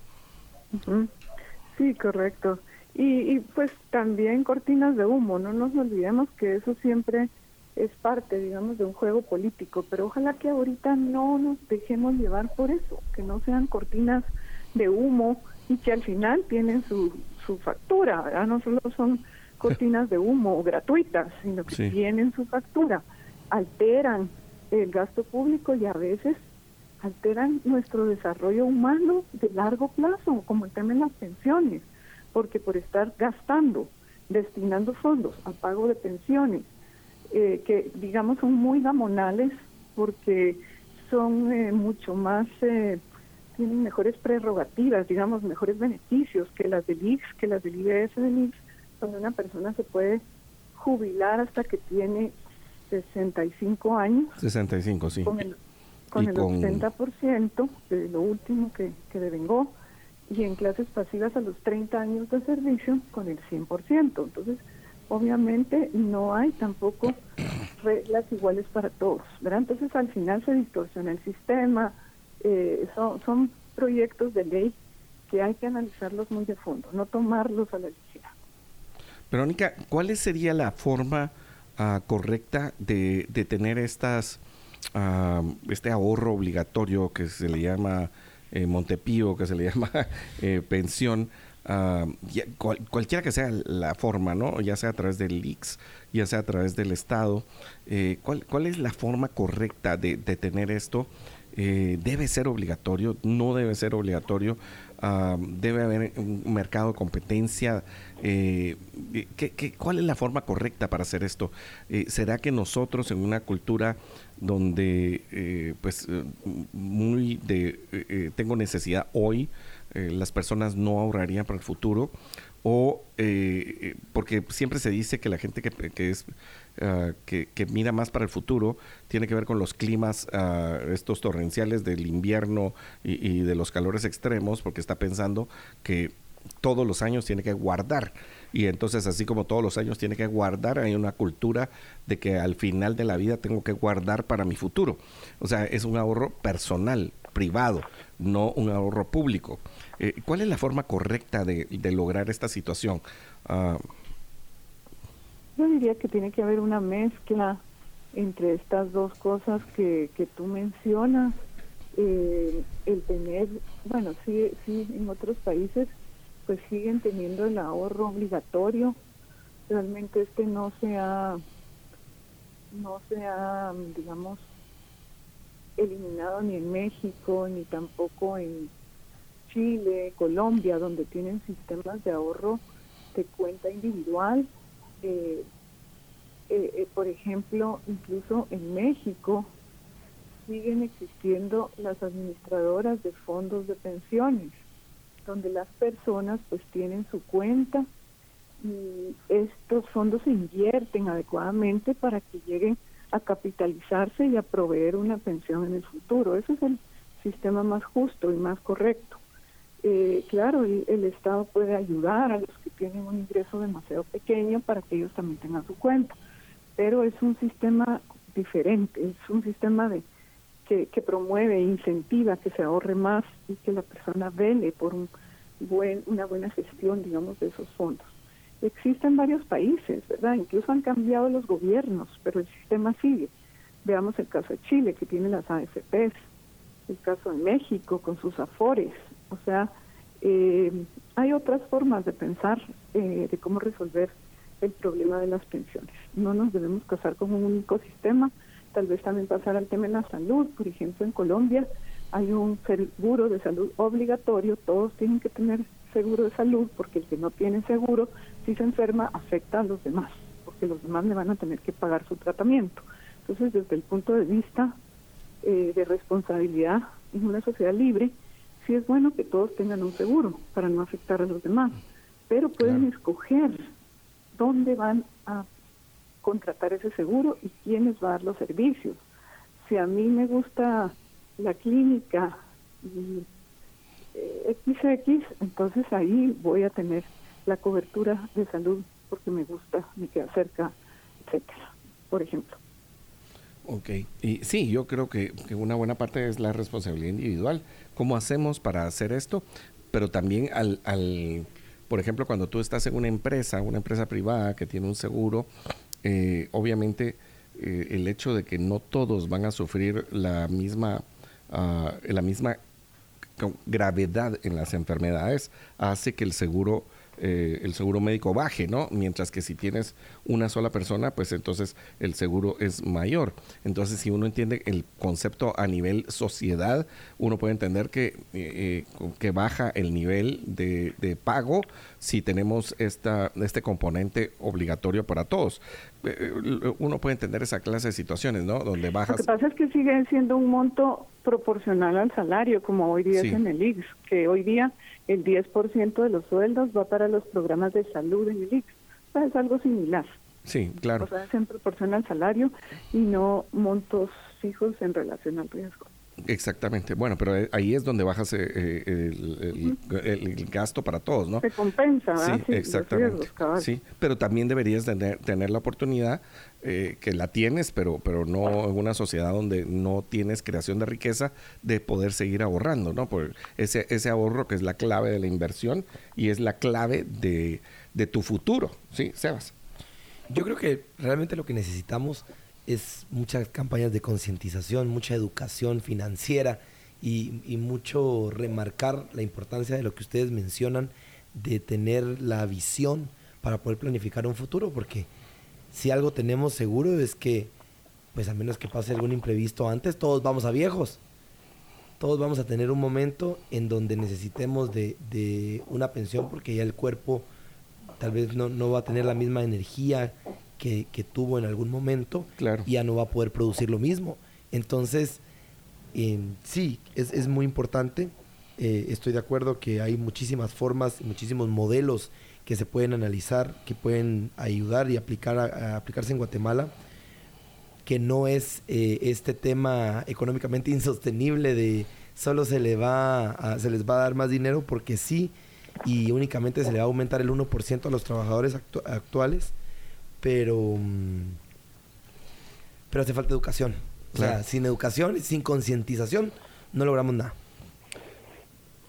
Sí, correcto. Y, pues también cortinas de humo, no nos olvidemos que eso siempre es parte, digamos, de un juego político, pero ojalá que ahorita no nos dejemos llevar por eso, que no sean cortinas de humo y que al final tienen su, su factura, no solo son cortinas de humo gratuitas, sino que tienen su factura, alteran el gasto público y a veces alteran nuestro desarrollo humano de largo plazo, como el tema de las pensiones, porque por estar gastando, destinando fondos a pago de pensiones, eh, que digamos son muy gamonales porque son eh, mucho más, eh, tienen mejores prerrogativas, digamos, mejores beneficios que las del IX, que las del IBS del IX, donde una persona se puede jubilar hasta que tiene 65 años. 65, sí. Con el, con el 80% de lo último que, que devengó y en clases pasivas a los 30 años de servicio con el 100%. Entonces, obviamente no hay tampoco *coughs* reglas iguales para todos. ¿verdad? Entonces, al final se distorsiona el sistema. Eh, son, son proyectos de ley que hay que analizarlos muy de fondo, no tomarlos a la ligera. Verónica, ¿cuál sería la forma ah, correcta de, tener estas ah, este ahorro obligatorio que se le llama eh, Montepío, que se le *laughs* llama eh, pensión? Ah, cualquiera que sea la forma, ¿no? Ya sea a través del IX, ya sea a través del Estado. Eh, ¿cuál, es la forma correcta de, de tener esto? ¿Debe ser obligatorio? ¿No debe ser obligatorio? Debe haber un mercado de competencia. Eh, ¿qué, cuál es la forma correcta para hacer esto? Eh, ¿Será que nosotros en una cultura donde eh, pues muy de tengo necesidad hoy, las personas no ahorrarían para el futuro? O porque siempre se dice que la gente que, que es Ah, que, mira más para el futuro tiene que ver con los climas, ah, estos torrenciales del invierno y, de los calores extremos, porque está pensando que todos los años tiene que guardar. Y entonces, así como todos los años tiene que guardar, hay una cultura de que al final de la vida tengo que guardar para mi futuro. O sea, es un ahorro personal, privado, no un ahorro público. Eh, ¿Cuál es la forma correcta de, lograr esta situación? Uh, yo diría que tiene que haber una mezcla entre estas dos cosas que, que tú mencionas. Eh, el tener, bueno, sí, sí, en otros países pues siguen teniendo el ahorro obligatorio. Realmente este no se ha, no se ha, digamos, eliminado ni en México, ni tampoco en Chile, Colombia, donde tienen sistemas de ahorro de cuenta individual eh, eh, por ejemplo, incluso en México siguen existiendo las administradoras de fondos de pensiones, donde las personas pues tienen su cuenta y estos fondos se invierten adecuadamente para que lleguen a capitalizarse y a proveer una pensión en el futuro. Ese es el sistema más justo y más correcto. Eh, claro, el, el, Estado puede ayudar a los que tienen un ingreso demasiado pequeño para que ellos también tengan su cuenta, pero es un sistema diferente, es un sistema de que, que promueve, incentiva que se ahorre más y que la persona vele por un buen, una buena gestión, digamos, de esos fondos. Existen varios países, ¿verdad? Incluso han cambiado los gobiernos, pero el sistema sigue. Veamos el caso de Chile, que tiene las AFPs, el caso de México con sus afores. O sea, eh, hay otras formas de pensar eh, de cómo resolver el problema de las pensiones. No nos debemos casar con un único sistema, tal vez también pasar al tema de la salud. Por ejemplo, en Colombia hay un seguro de salud obligatorio, todos tienen que tener seguro de salud porque el que no tiene seguro, si se enferma, afecta a los demás, porque los demás le van a tener que pagar su tratamiento. Entonces, desde el punto de vista eh, de responsabilidad en una sociedad libre, sí es bueno que todos tengan un seguro para no afectar a los demás, pero pueden escoger dónde van a contratar ese seguro y quiénes va a dar los servicios. Si a mí me gusta la clínica XX, eh, entonces ahí voy a tener la cobertura de salud porque me gusta, me queda cerca, etcétera, por ejemplo. Ok, y sí, yo creo que, una buena parte es la responsabilidad individual. ¿Cómo hacemos para hacer esto? Pero también al, al, por ejemplo, cuando tú estás en una empresa, una empresa privada que tiene un seguro, eh, obviamente eh, el hecho de que no todos van a sufrir la misma, uh, la misma gravedad en las enfermedades hace que el seguro eh, el seguro médico baje, ¿no? Mientras que si tienes una sola persona, pues entonces el seguro es mayor. Entonces, si uno entiende el concepto a nivel sociedad, uno puede entender que, eh, eh, que baja el nivel de, de, pago si tenemos esta, este componente obligatorio para todos. uno puede entender esa clase de situaciones, ¿no? Donde bajas... Lo que pasa es que sigue siendo un monto proporcional al salario, como hoy día es en el IX, que hoy día el 10% de los sueldos va para los programas de salud en el IX. O sea, es algo similar. Sí, claro. O sea, es en proporción al salario y no montos fijos en relación al riesgo. Exactamente. Bueno, pero eh, ahí es donde bajas eh, eh, el, gasto para todos, ¿no? Se compensa, Sí, exactamente. sí, pero también deberías tener, tener la oportunidad que la tienes, pero, pero no en una sociedad donde no tienes creación de riqueza, de poder seguir ahorrando, ¿no? Por ese, ese ahorro que es la clave de la inversión y es la clave de, de tu futuro, ¿sí, Sebas? Yo creo que realmente lo que necesitamos es muchas campañas de concientización, mucha educación financiera y, mucho remarcar la importancia de lo que ustedes mencionan de tener la visión para poder planificar un futuro, porque si algo tenemos seguro es que, pues a menos que pase algún imprevisto antes, todos vamos a viejos. Todos vamos a tener un momento en donde necesitemos de, una pensión porque ya el cuerpo tal vez no, no va a tener la misma energía que, tuvo en algún momento claro. ya no va a poder producir lo mismo. Entonces, em, sí, es, muy importante. Eh, estoy de acuerdo que hay muchísimas formas, muchísimos modelos que se pueden analizar, que pueden ayudar y aplicar a, aplicarse en Guatemala, que no es eh, este tema económicamente *laughs* insostenible de solo se, le va se les va a dar más dinero porque sí y únicamente se le va a aumentar el 1% a los trabajadores actuales pero, mm, pero hace falta educación. O sea, sin educación y sin concientización no logramos nada.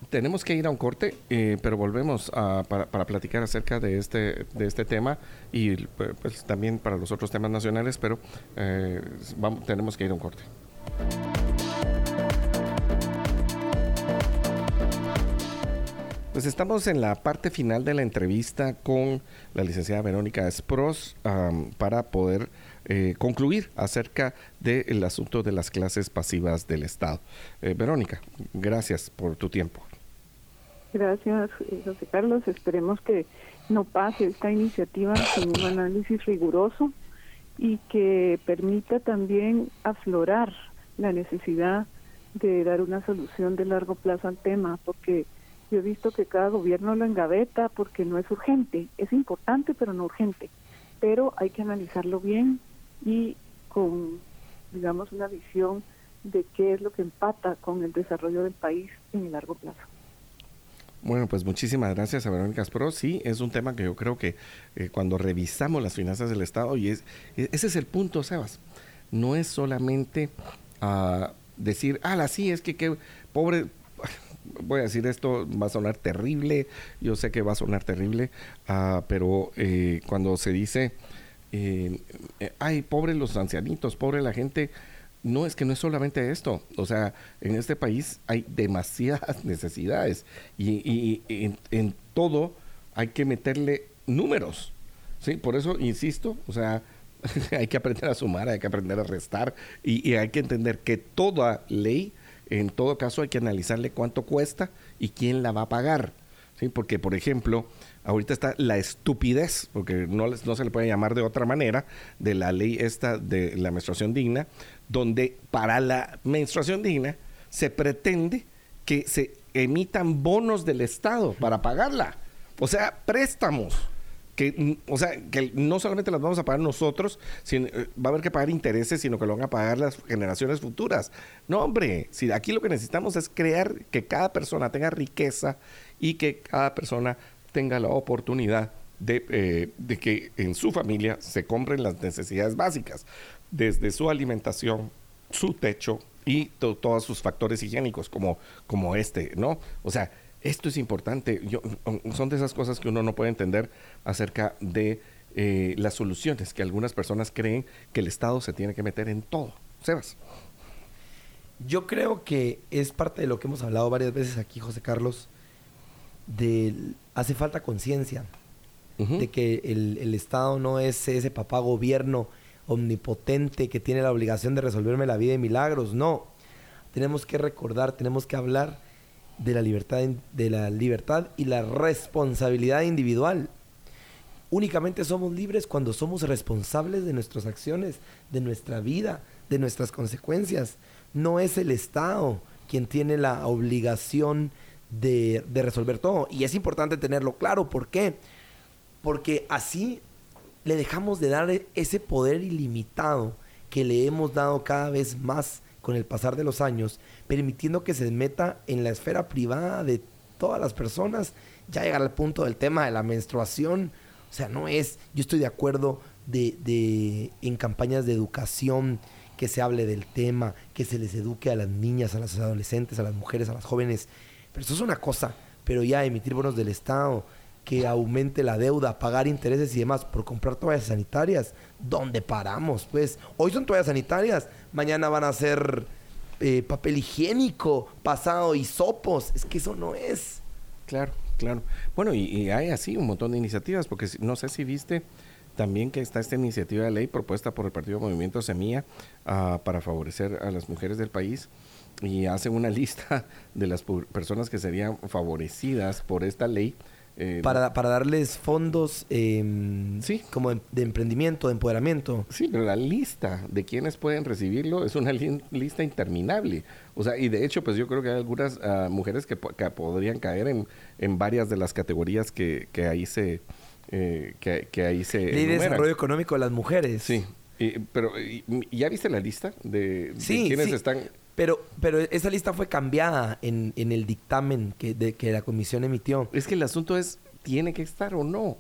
Tenemos que ir a un corte, eh, pero volvemos para, platicar acerca de este, de este tema y pues, también para los otros temas nacionales, pero eh, vamos, tenemos que ir a un corte. Pues estamos en la parte final de la entrevista con la licenciada Verónica Espros para poder eh, concluir acerca del asunto de las clases pasivas del Estado. Eh, Verónica, gracias por tu tiempo. Gracias, José Carlos. Esperemos que no pase esta iniciativa sin un análisis riguroso y que permita también aflorar la necesidad de dar una solución de largo plazo al tema, porque yo he visto que cada gobierno lo engaveta porque no es urgente, es importante pero no urgente, pero hay que analizarlo bien y con, digamos, una visión de qué es lo que empata con el desarrollo del país en el largo plazo. Bueno, pues muchísimas gracias a Verónica Pro. Sí, es un tema que yo creo que eh, cuando revisamos las finanzas del Estado, y es, e, ese es el punto, Sebas, no es solamente uh, decir, ah, sí, es que, qué pobre, voy a decir esto, va a sonar terrible, yo sé que va a sonar terrible, uh, pero eh, cuando se dice, eh, ay, pobre los ancianitos, pobre la gente, no, es que no es solamente esto. O sea, en este país hay demasiadas *laughs* necesidades y, en, todo hay que meterle números. ¿sí? Por eso insisto, o sea, *laughs* hay que aprender a sumar, hay que aprender a restar y, hay que entender que toda ley, en todo caso, hay que analizarle cuánto cuesta y quién la va a pagar. ¿sí? Porque, por ejemplo, ahorita está la estupidez, porque no, no se le puede llamar de otra manera, de la ley esta de la menstruación digna, donde para la menstruación digna se pretende que se emitan bonos del Estado para pagarla. O sea, préstamos. Que, o sea, que no solamente las vamos a pagar nosotros, sino, eh, va a haber que pagar intereses, sino que lo van a pagar las generaciones futuras. No, hombre, si aquí lo que necesitamos es crear que cada persona tenga riqueza y que cada persona tenga la oportunidad de, eh, que en su familia se compren las necesidades básicas desde su alimentación, su techo y todos sus factores higiénicos como, como este, ¿no? O sea, esto es importante. Yo, son de esas cosas que uno no puede entender acerca de eh, las soluciones que algunas personas creen que el Estado se tiene que meter en todo. Sebas. Yo creo que es parte de lo que hemos hablado varias veces aquí, José Carlos, de hace falta conciencia de que el, el, Estado no es ese papá gobierno omnipotente que tiene la obligación de resolverme la vida de milagros. No, tenemos que recordar, tenemos que hablar de la libertad, de la libertad y la responsabilidad individual. Únicamente somos libres cuando somos responsables de nuestras acciones, de nuestra vida, de nuestras consecuencias. No es el Estado quien tiene la obligación de, de resolver todo. Y es importante tenerlo claro. ¿Por qué? Porque así le dejamos de dar ese poder ilimitado que le hemos dado cada vez más con el pasar de los años, permitiendo que se meta en la esfera privada de todas las personas, ya llegar al punto del tema de la menstruación. O sea, no es, yo estoy de acuerdo de, de en campañas de educación que se hable del tema, que se les eduque a las niñas, a las adolescentes, a las mujeres, a las jóvenes. Pero eso es una cosa, pero ya emitir bonos del Estado, que aumente la deuda, pagar intereses y demás por comprar toallas sanitarias. ¿Dónde paramos? Pues hoy son toallas sanitarias, mañana van a ser eh, papel higiénico, pasado hisopos. Es que eso no es. Claro, claro. Bueno, y, hay así un montón de iniciativas, porque no sé si viste también que está esta iniciativa de ley propuesta por el Partido Movimiento Semilla uh, para favorecer a las mujeres del país y hacen una *laughs* lista de las personas que serían favorecidas por esta ley eh, para, para, darles fondos em, sí. como de, emprendimiento, de empoderamiento. Sí, pero la lista de quienes pueden recibirlo es una lista interminable. O sea, y de hecho, pues yo creo que hay algunas ah, mujeres que, podrían caer en, en, varias de las categorías que, que ahí se... Eh, que, ahí se... Ley de desarrollo económico de las mujeres. Sí, pero ¿ya viste la lista de, quienes están pero, pero esa lista fue cambiada en, en el dictamen que, de, que la comisión emitió. Es que el asunto es, ¿tiene que estar o no?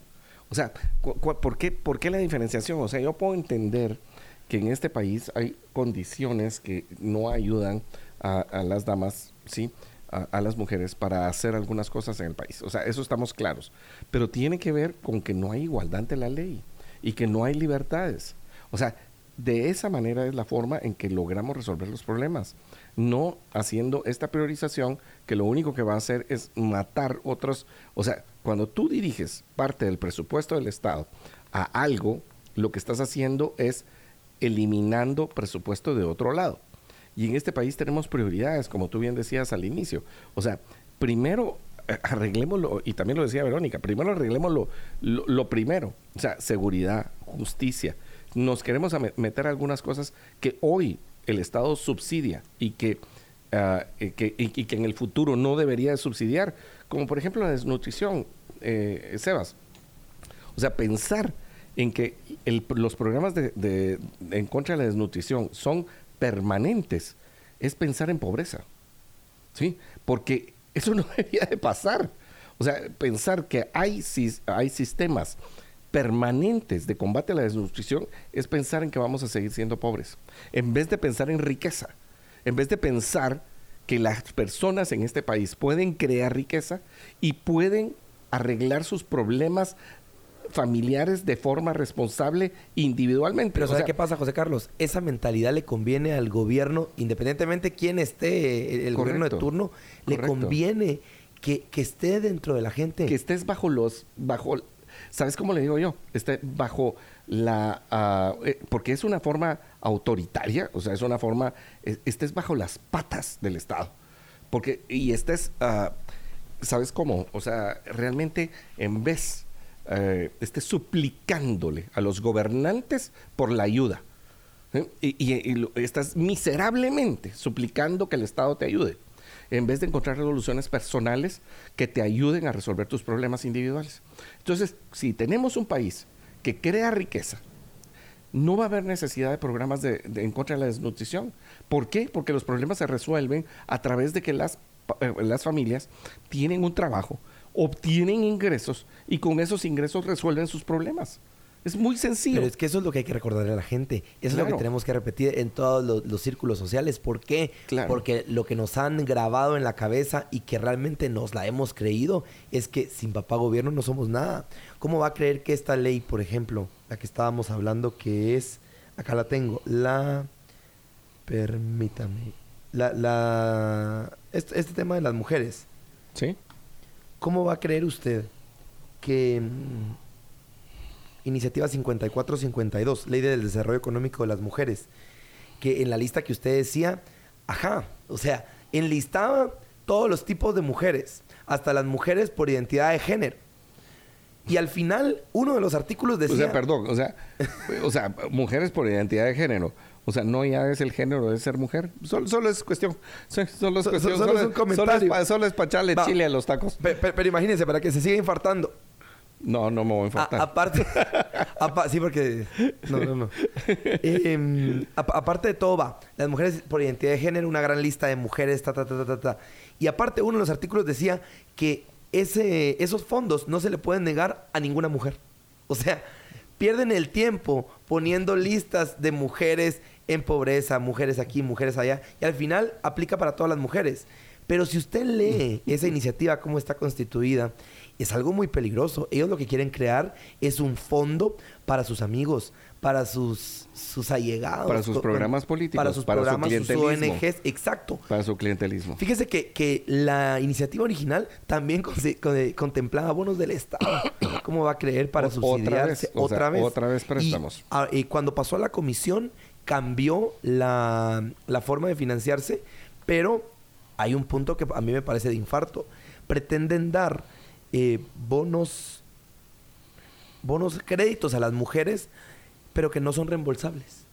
O sea, por, qué, ¿por qué la diferenciación? O sea, yo puedo entender que en este país hay condiciones que no ayudan a, a las damas, ¿sí? A, a, las mujeres para hacer algunas cosas en el país. O sea, eso estamos claros. Pero tiene que ver con que no hay igualdad ante la ley y que no hay libertades. O sea, de esa manera es la forma en que logramos resolver los problemas, no haciendo esta priorización que lo único que va a hacer es matar otros, o sea, cuando tú diriges parte del presupuesto del Estado a algo, lo que estás haciendo es eliminando presupuesto de otro lado. Y en este país tenemos prioridades, como tú bien decías al inicio. O sea, primero eh, arreglémoslo, y también lo decía Verónica, primero arreglemos lo, lo primero, o sea, seguridad, justicia, nos queremos meter algunas cosas que hoy el Estado subsidia y que, ah, y que, en el futuro no debería subsidiar, como por ejemplo la desnutrición, eh, Sebas. O sea, pensar en que los programas de, en contra de la desnutrición son permanentes es pensar en pobreza. ¿Sí? Porque eso *laughs* no debería de pasar. O sea, pensar que hay, hay sistemas permanentes de combate a la desnutrición es pensar en que vamos a seguir siendo pobres. En vez de pensar en riqueza, en vez de pensar que las personas en este país pueden crear riqueza y pueden arreglar sus problemas familiares de forma responsable individualmente. Pero ¿sabe qué pasa, José Carlos? Esa mentalidad le conviene al gobierno, independientemente quién esté el gobierno de turno, le conviene que, esté dentro de la gente. Que estés bajo los, bajo, ¿sabes cómo le digo yo? Esté bajo la, ah, eh, porque es una forma autoritaria, o sea, es una forma, estés bajo las patas del Estado. Porque, y estés, uh, ¿sabes cómo? O sea, realmente en vez eh, esté suplicándole a los gobernantes por la ayuda. ¿eh? Y, estás miserablemente suplicando que el Estado te ayude, en vez de encontrar resoluciones personales que te ayuden a resolver tus problemas individuales. Entonces, si tenemos un país que crea riqueza, no va a haber necesidad de programas de, en contra de la desnutrición. ¿Por qué? Porque los problemas se resuelven a través de que las, eh, las familias tienen un trabajo, obtienen ingresos y con esos ingresos resuelven sus problemas. Es muy sencillo. Pero es que eso es lo que hay que recordarle a la gente. Eso es lo que tenemos que repetir en todos los, círculos sociales. ¿Por qué? Porque lo que nos han grabado en la cabeza y que realmente nos la hemos creído es que sin papá gobierno no somos nada. ¿Cómo va a creer que esta ley, por ejemplo, la que estábamos hablando, que es, acá la tengo, la, permítame, la, la, este, este tema de las mujeres. Sí. ¿Cómo va a creer usted que mm, Iniciativa 5452, Ley del Desarrollo Económico de las Mujeres, que en la lista que usted decía, ajá, o sea, enlistaba todos los tipos de mujeres, hasta las mujeres por identidad de género. Y al final, uno de los artículos decía... O sea, perdón, o sea, o sea, mujeres por identidad de género. O sea, no ya es el género de ser mujer. Solo, solo es cuestión. Solo es cuestión. Solo, es un comentario. Solo es, para echarle chile a los tacos. Pero, imagínense, para que se siga infartando. No, no me voy a infartar. aparte, sí, porque. No, no, no. Em, aparte de todo, va. Las mujeres por identidad de género, una gran lista de mujeres, ta, ta, ta, ta, ta. Y aparte, uno de los artículos decía que ese, esos fondos no se le pueden negar a ninguna mujer. O sea, pierden el tiempo poniendo listas de mujeres en pobreza, mujeres aquí, mujeres allá, y al final aplica para todas las mujeres. Pero si usted lee esa iniciativa, cómo está constituida, es algo muy peligroso. Ellos lo que quieren crear es un fondo para sus amigos, para sus, sus allegados. Para sus programas políticos. Para sus programas, sus ONGs. Exacto. Para su clientelismo. Fíjese que, que la iniciativa original también contemplaba bonos del Estado. *coughs* ¿Cómo va a creer para subsidiarse otra vez? Otra vez préstamos. Ah, y, cuando pasó a la comisión, cambió la, forma de financiarse, pero hay un punto que a mí me parece de infarto. Pretenden dar eh, bonos, bonos créditos a las mujeres, pero que no son reembolsables.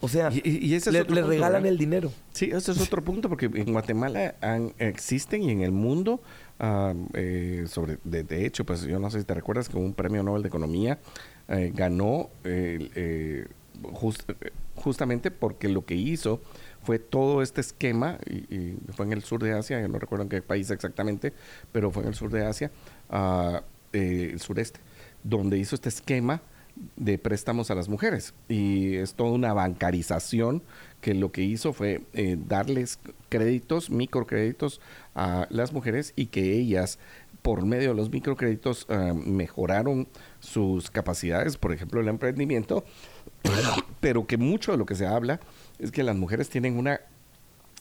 O sea, y, ese le, regalan el dinero. Sí, ese es otro punto, porque en Guatemala existen y en el mundo, eh, sobre de, hecho, pues yo no sé si te recuerdas que un premio Nobel de Economía eh, ganó eh, justamente porque lo que hizo fue todo este esquema, y, fue en el sur de Asia, yo no recuerdo en qué país exactamente, pero fue en el sur de Asia, uh, el sureste, donde hizo este esquema de préstamos a las mujeres. Y es toda una bancarización que lo que hizo fue eh, darles créditos, microcréditos a las mujeres y que ellas, por medio de los microcréditos, ah, mejoraron sus capacidades, por ejemplo, el emprendimiento, *coughs* pero que mucho de lo que se habla es que las mujeres tienen una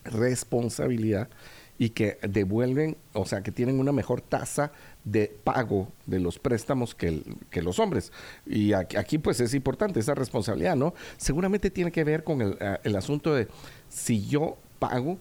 responsabilidad y que devuelven, o sea, que tienen una mejor tasa de pago de los préstamos que, que los hombres. Y aquí, pues es importante esa responsabilidad, ¿no? Seguramente tiene que ver con el, el asunto de si yo pago,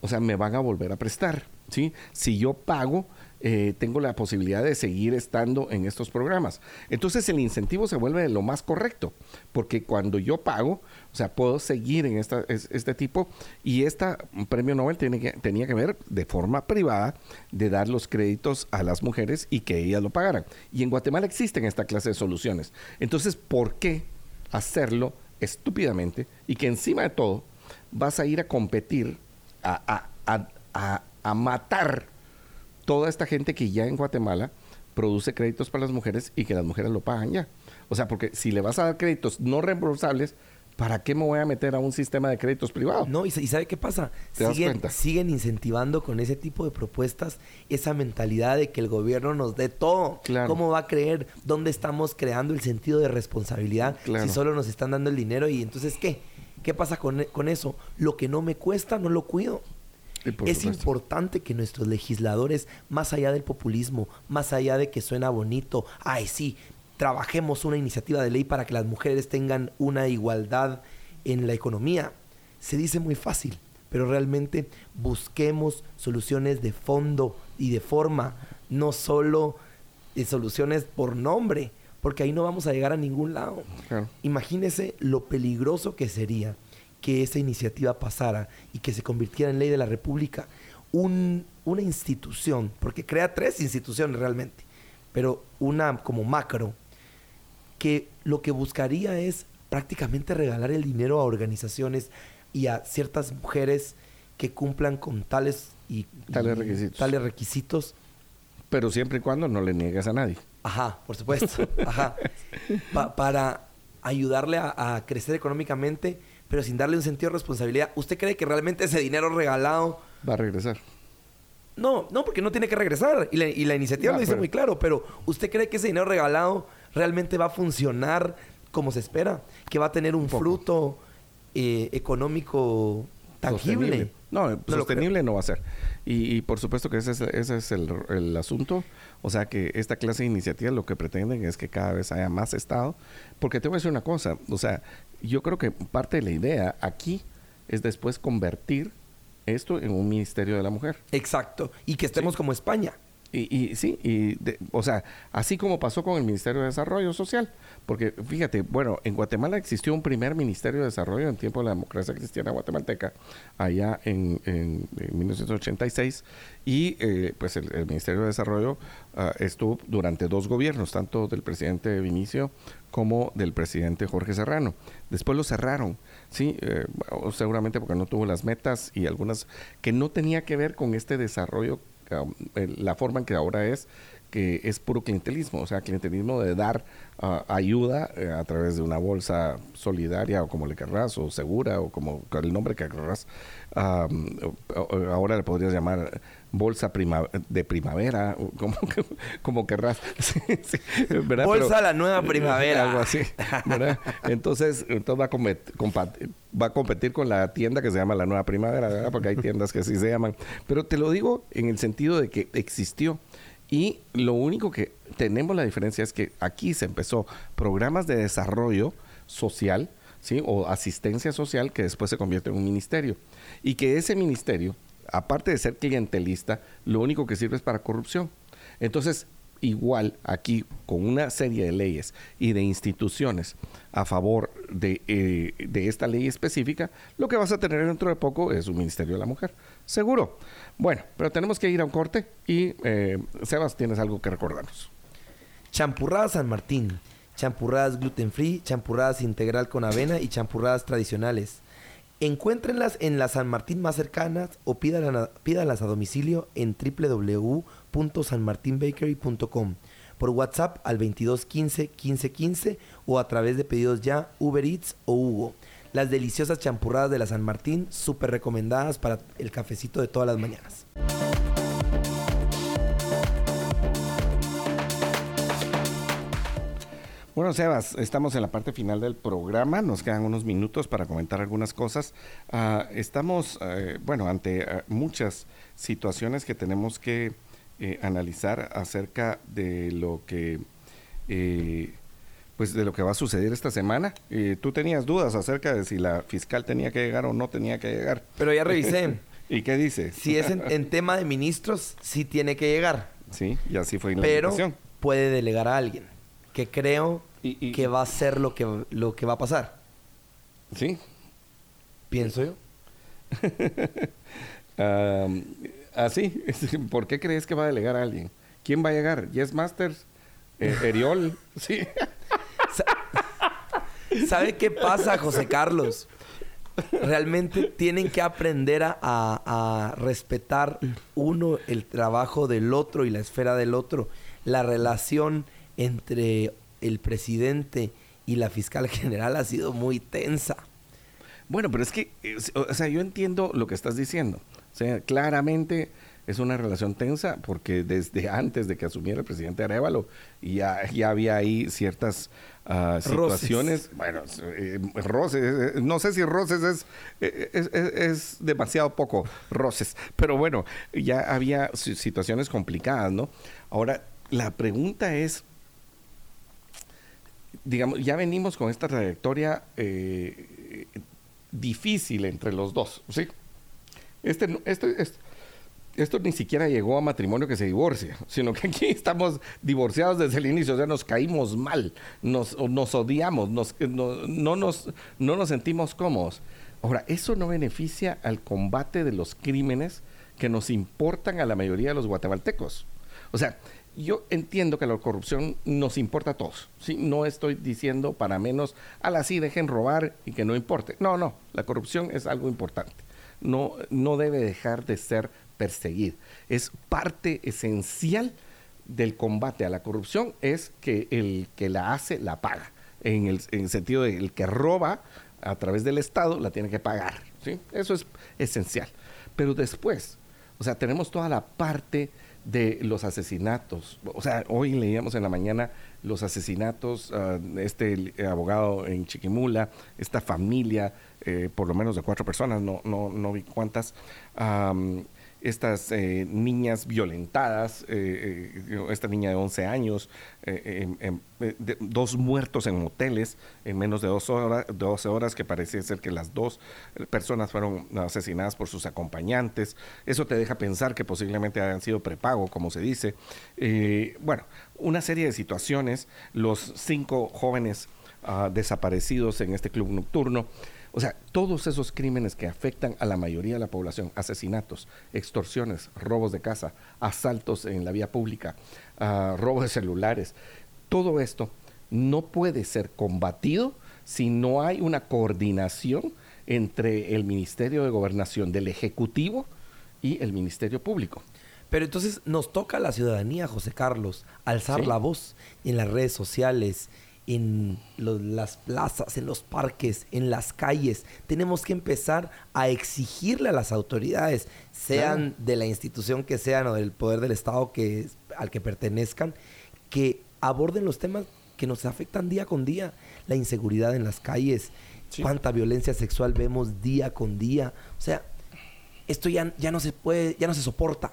o sea, me van a volver a prestar, ¿sí? Si yo pago, eh, tengo la posibilidad de seguir estando en estos programas. Entonces el incentivo se vuelve lo más correcto, porque cuando yo pago, o sea, puedo seguir en esta, este tipo y este premio Nobel tiene que, tenía que ver de forma privada de dar los créditos a las mujeres y que ellas lo pagaran. Y en Guatemala existen esta clase de soluciones. Entonces, ¿por qué hacerlo estúpidamente y que encima de todo vas a ir a competir, a, a, a, a matar toda esta gente que ya en Guatemala produce créditos para las mujeres y que las mujeres lo pagan ya. O sea, porque si le vas a dar créditos no reembolsables, ¿para qué me voy a meter a un sistema de créditos privados? No, y, ¿sabe qué pasa? Siguen, siguen, incentivando con ese tipo de propuestas esa mentalidad de que el gobierno nos dé todo. ¿Cómo va a creer? ¿Dónde estamos creando el sentido de responsabilidad si solo nos están dando el dinero? Y entonces, ¿qué? ¿Qué pasa con, con eso? Lo que no me cuesta, no lo cuido. Es importante que nuestros legisladores, más allá del populismo, más allá de que suena bonito, ay sí, trabajemos una iniciativa de ley para que las mujeres tengan una igualdad en la economía. Se dice muy fácil, pero realmente busquemos soluciones de fondo y de forma, no solo de soluciones por nombre, porque ahí no vamos a llegar a ningún lado. Imagínese lo peligroso que sería que esa iniciativa pasara y que se convirtiera en ley de la República. una institución, porque crea tres instituciones realmente, pero una como macro, que lo que buscaría es prácticamente regalar el dinero a organizaciones y a ciertas mujeres que cumplan con tales y tales requisitos. Tales requisitos. Pero siempre y cuando no le niegues a nadie. Ajá, por supuesto. *laughs* Ajá. para ayudarle a, crecer económicamente, pero sin darle un sentido de responsabilidad. ¿Usted cree que realmente ese dinero regalado va a regresar? No, no, porque no tiene que regresar. Y la, iniciativa lo dice muy claro, pero ¿usted cree que ese dinero regalado realmente va a funcionar como se espera, que va a tener un, fruto eh, económico tangible. No, sostenible no va a ser. Y, por supuesto que ese es, el, asunto. O sea que esta clase de iniciativas lo que pretenden es que cada vez haya más Estado. Porque te voy a decir una cosa. O sea, yo creo que parte de la idea aquí es después convertir esto en un ministerio de la mujer. Exacto. Y que estemos como España. Y, sí, y o sea, así como pasó con el Ministerio de Desarrollo Social, porque fíjate, bueno, en Guatemala existió un primer Ministerio de Desarrollo en tiempo de la democracia cristiana guatemalteca, allá en, 1986, y eh, pues el, Ministerio de Desarrollo ah, estuvo durante dos gobiernos, tanto del presidente Vinicio como del presidente Jorge Serrano. Después lo cerraron, sí, eh, seguramente porque no tuvo las metas y algunas que no tenía que ver con este desarrollo la forma en que ahora es, que es puro clientelismo, o sea, clientelismo de dar ah, ayuda eh, a través de una bolsa solidaria o como le querrás, o segura, o como el nombre que querrás. ahora le podrías llamar bolsa de primavera, como, como querrás. *laughs* bolsa la nueva primavera. *laughs* Algo así. Entonces, entonces va, a va a competir con la tienda que se llama la nueva primavera, porque hay tiendas que así se llaman. Pero te lo digo en el sentido de que existió. Y lo único que tenemos la diferencia es que aquí se empezó programas de desarrollo social, ¿sí? O asistencia social que después se convierte en un ministerio. Y que ese ministerio aparte de ser clientelista, lo único que sirve es para corrupción. Entonces, igual aquí con una serie de leyes y de instituciones a favor de, eh, esta ley específica, lo que vas a tener dentro de poco es un Ministerio de la Mujer. Seguro. Bueno, pero tenemos que ir a un corte y eh, Sebas, tienes algo que recordarnos. Champurradas San Martín. Champurradas gluten free, champurradas integral con avena y champurradas tradicionales. Encuéntrenlas en la San Martín más cercanas o pídalas, a domicilio en www.sanmartinbakery.com por WhatsApp al 2215 1515 o a través de pedidos ya Uber Eats o Hugo. Las deliciosas champurradas de la San Martín, súper recomendadas para el cafecito de todas las mañanas. Bueno, Sebas, estamos en la parte final del programa. Nos quedan unos minutos para comentar algunas cosas. Ah, estamos, eh, bueno, ante ah, muchas situaciones que tenemos que eh, analizar acerca de lo que, eh, pues, de lo que va a suceder esta semana. tú tenías dudas acerca de si la fiscal tenía que llegar o no tenía que llegar. Pero ya revisé. *laughs* ¿Y qué dice? Si es en, tema de ministros, sí tiene que llegar. Sí, y así fue la Pero puede delegar a alguien que creo que va a ser lo que, lo que va a pasar. Sí. Pienso yo. *laughs* así, *laughs* ¿por qué crees que va a delegar a alguien? ¿Quién va a llegar? ¿Yes Masters? Eh, *laughs* ¿Eriol? sí. ¿Sabe qué pasa, José Carlos? realmente tienen que aprender a, respetar uno el trabajo del otro y la esfera del otro. La relación entre el presidente y la fiscal *laughs* general ha sido muy tensa. Bueno, pero es que, o sea, yo entiendo lo que estás diciendo. O sea, claramente es una relación tensa porque desde *laughs* antes de que asumiera el presidente Arevalo ya, ya había ahí ciertas uh, situaciones, bueno, eh, roces, eh, no sé si roces eh, es, es, es, demasiado poco roces, pero bueno, ya había situaciones complicadas, ¿no? Ahora, la pregunta es, digamos, ya venimos con esta trayectoria difícil entre los dos, ¿sí? Este, este, este esto ni siquiera llegó a matrimonio que se divorcia, sino que aquí estamos divorciados desde el inicio, o sea, nos caímos mal, nos, nos odiamos, nos, no, no, nos, no nos sentimos cómodos. Ahora, eso no beneficia al combate de los crímenes que nos importan a la mayoría de los guatemaltecos. O sea, yo entiendo que la corrupción nos importa a todos. ¿sí? No estoy diciendo para menos, a la sí dejen robar y que no importe. No, no, la corrupción es algo importante. No, no debe dejar de ser perseguir. Es parte esencial del combate a la corrupción, es que el que la hace la paga. En el, sentido de el que roba a través del Estado la tiene que pagar. ¿sí? Eso es esencial. Pero después, o sea, tenemos toda la parte de los asesinatos. O sea, hoy leíamos en la mañana los asesinatos, uh, este abogado en Chiquimula, esta familia, eh, por lo menos de cuatro personas, no, no, no vi cuántas, estas eh, niñas violentadas, eh, eh, esta niña de 11 años, dos muertos en moteles en menos de dos horas, 12 horas, que parecía ser que las dos personas fueron asesinadas por sus acompañantes. Eso te deja pensar que posiblemente hayan sido prepago, como se dice. bueno, una serie de situaciones, los cinco jóvenes ah, desaparecidos en este club nocturno. O sea, todos esos crímenes que afectan a la mayoría de la población, asesinatos, extorsiones, robos de casa, asaltos en la vía pública, uh, robos de celulares, todo esto no puede ser combatido si no hay una coordinación entre el Ministerio de Gobernación del Ejecutivo y el Ministerio Público. Pero entonces nos toca a la ciudadanía, José Carlos, alzar la voz en las redes sociales, en las plazas, en los parques, en las calles. Tenemos que empezar a exigirle a las autoridades, sean de la institución que sean o del poder del Estado que, al que pertenezcan, que aborden los temas que nos afectan día con día. La inseguridad en las calles, cuánta violencia sexual vemos día con día. O sea, esto ya, ya no se puede, ya no se soporta.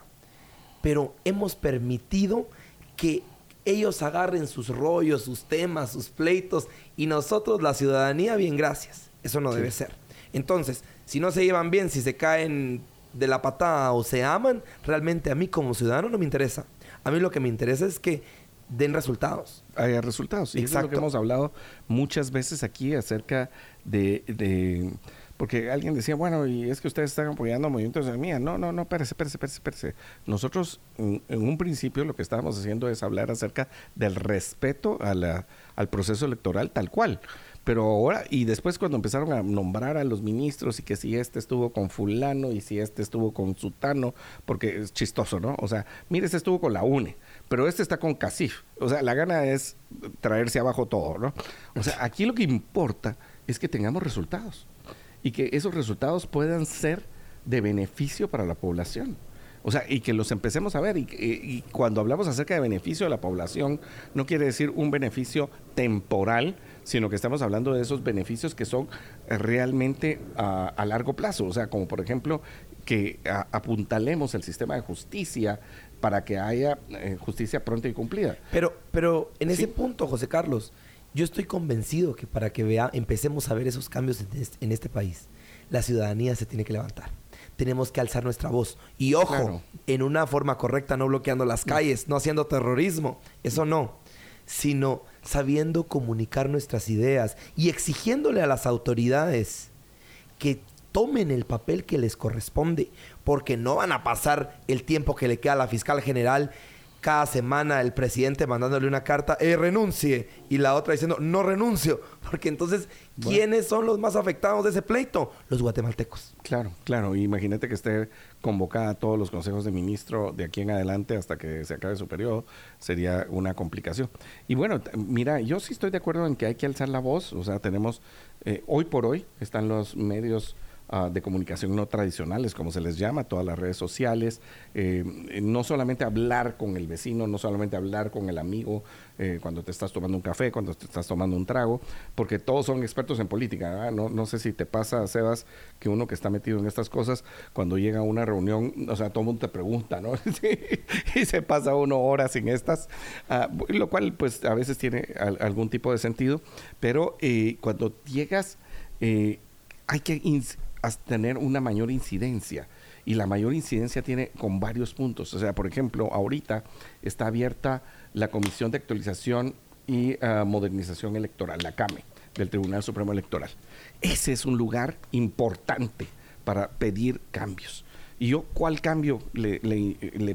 Pero hemos permitido que ellos agarren sus rollos, sus temas, sus pleitos y nosotros, la ciudadanía, bien, gracias. Eso no debe ser. Entonces, si no se llevan bien, si se caen de la patada o se aman, realmente a mí como ciudadano no me interesa. A mí lo que me interesa es que den resultados. Haya resultados. Y Exacto. es lo que hemos hablado muchas veces aquí acerca de porque alguien decía, bueno, y es que ustedes están apoyando movimientos de mía. No, no, no, espérese, espérese, espérese, espérese. Nosotros, en, un principio, lo que estábamos haciendo es hablar acerca del respeto a al proceso electoral tal cual. Pero ahora, y después cuando empezaron a nombrar a los ministros y que si este estuvo con fulano y si este estuvo con sutano, porque es chistoso, ¿no? O sea, mire, este estuvo con la UNE, pero este está con CACIF. O sea, la gana es traerse abajo todo, ¿no? O sea, aquí lo que importa es que tengamos resultados y que esos resultados puedan ser de beneficio para la población. O sea, y que los empecemos a ver. Y, cuando hablamos acerca de beneficio de la población, no quiere decir un beneficio temporal, sino que estamos hablando de esos beneficios que son realmente a, largo plazo. O sea, como por ejemplo, que apuntalemos el sistema de justicia para que haya eh, justicia pronta y cumplida. Pero, pero en ese punto, José Carlos, yo estoy convencido que para que vea, empecemos a ver esos cambios en este, país, la ciudadanía se tiene que levantar. Tenemos que alzar nuestra voz. Y ojo, en una forma correcta, no bloqueando las calles, no haciendo terrorismo, eso no, sino sabiendo comunicar nuestras ideas y exigiéndole a las autoridades que tomen el papel que les corresponde, porque no van a pasar el tiempo que le queda a la fiscal general cada semana el presidente mandándole una carta, eh, renuncie, y la otra diciendo, no renuncio, porque entonces, ¿quiénes son los más afectados de ese pleito? Los guatemaltecos. Claro, claro, imagínate que esté convocada a todos los consejos de ministro de aquí en adelante hasta que se acabe su periodo, sería una complicación. Y bueno, mira, yo sí estoy de acuerdo en que hay que alzar la voz, o sea, tenemos, eh, hoy por hoy están los medios Ah, de comunicación no tradicionales, como se les llama, todas las redes sociales, eh, no solamente hablar con el vecino, no solamente hablar con el amigo eh, cuando te estás tomando un café, cuando te estás tomando un trago, porque todos son expertos en política. No, no sé si te pasa, Sebas, que uno que está metido en estas cosas, cuando llega a una reunión, o sea, todo el mundo te pregunta, ¿no? *laughs* y se pasa uno horas en estas, ah, lo cual pues a veces tiene algún tipo de sentido, pero eh, cuando llegas... hay que tener una mayor incidencia. Y la mayor incidencia tiene con varios puntos. O sea, por ejemplo, ahorita está abierta la Comisión de Actualización y ah, Modernización Electoral, la CAME, del Tribunal Supremo Electoral. Ese es un lugar importante para pedir cambios. Y yo, ¿cuál cambio le,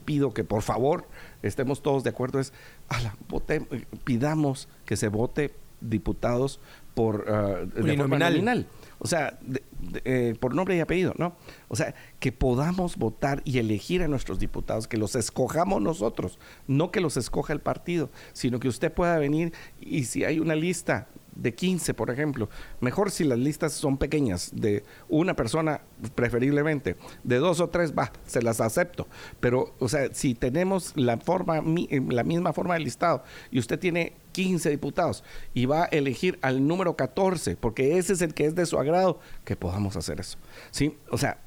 pido que por favor estemos todos de acuerdo? Es, ala, pidamos que se vote diputados por uh, de nominal. O sea, eh, por nombre y apellido, ¿no? O sea, que podamos votar y elegir a nuestros diputados, que los escojamos nosotros, no que los escoja el partido, sino que usted pueda venir y si hay una lista de 15, por ejemplo, mejor si las listas son pequeñas, de una persona preferiblemente, de dos o tres, va, se las acepto. Pero, o sea, si tenemos la, forma, la misma forma de listado y usted tiene 15 diputados y va a elegir al número 14, porque ese es el que es de su agrado, que podamos hacer eso. ¿Sí? O sea,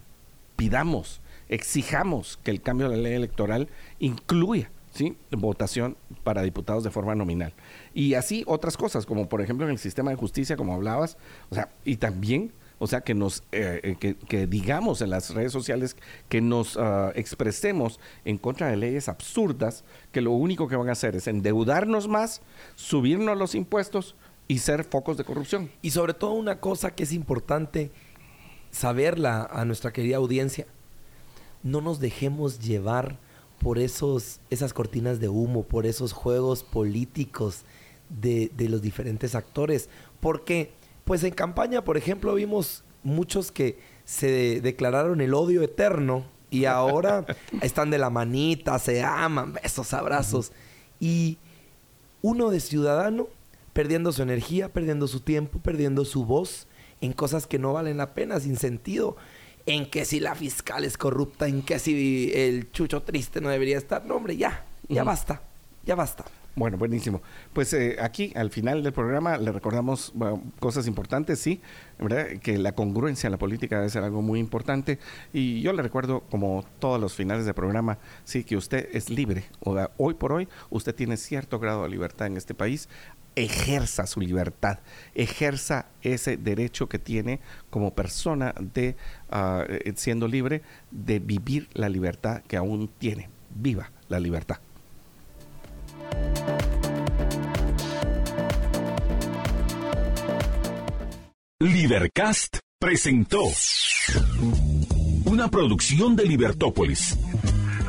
pidamos, exijamos que el cambio de la ley electoral incluya ¿sí? votación para diputados de forma nominal. Y así otras cosas, como por ejemplo en el sistema de justicia, como hablabas, o sea, y también o sea, que nos eh, eh, que, digamos en las redes sociales que nos ah, expresemos en contra de leyes absurdas que lo único que van a hacer es endeudarnos más, subirnos los impuestos y ser focos de corrupción. Y sobre todo una cosa que es importante saberla a nuestra querida audiencia, no nos dejemos llevar por esos, esas cortinas de humo, por esos juegos políticos de, de los diferentes actores, porque pues en campaña, por ejemplo, vimos muchos que se declararon el odio eterno y ahora *laughs* están de la manita, se aman, besos, abrazos. Y uno de ciudadano perdiendo su energía, perdiendo su tiempo, perdiendo su voz en cosas que no valen la pena, sin sentido. En que si la fiscal es corrupta, en que si el chucho triste no debería estar. No, hombre, ya, ya basta, ya basta. Bueno, buenísimo. Pues eh, aquí al final del programa le recordamos cosas importantes, sí, ¿verdad? que la congruencia en la política debe ser algo muy importante. Y yo le recuerdo, como todos los finales del programa, sí, que usted es libre. O hoy por hoy usted tiene cierto grado de libertad en este país. Ejerza su libertad, ejerza ese derecho que tiene como persona de, ah, eh, siendo libre, de vivir la libertad que aún tiene. Viva la libertad. Libercast presentó una producción de Libertópolis.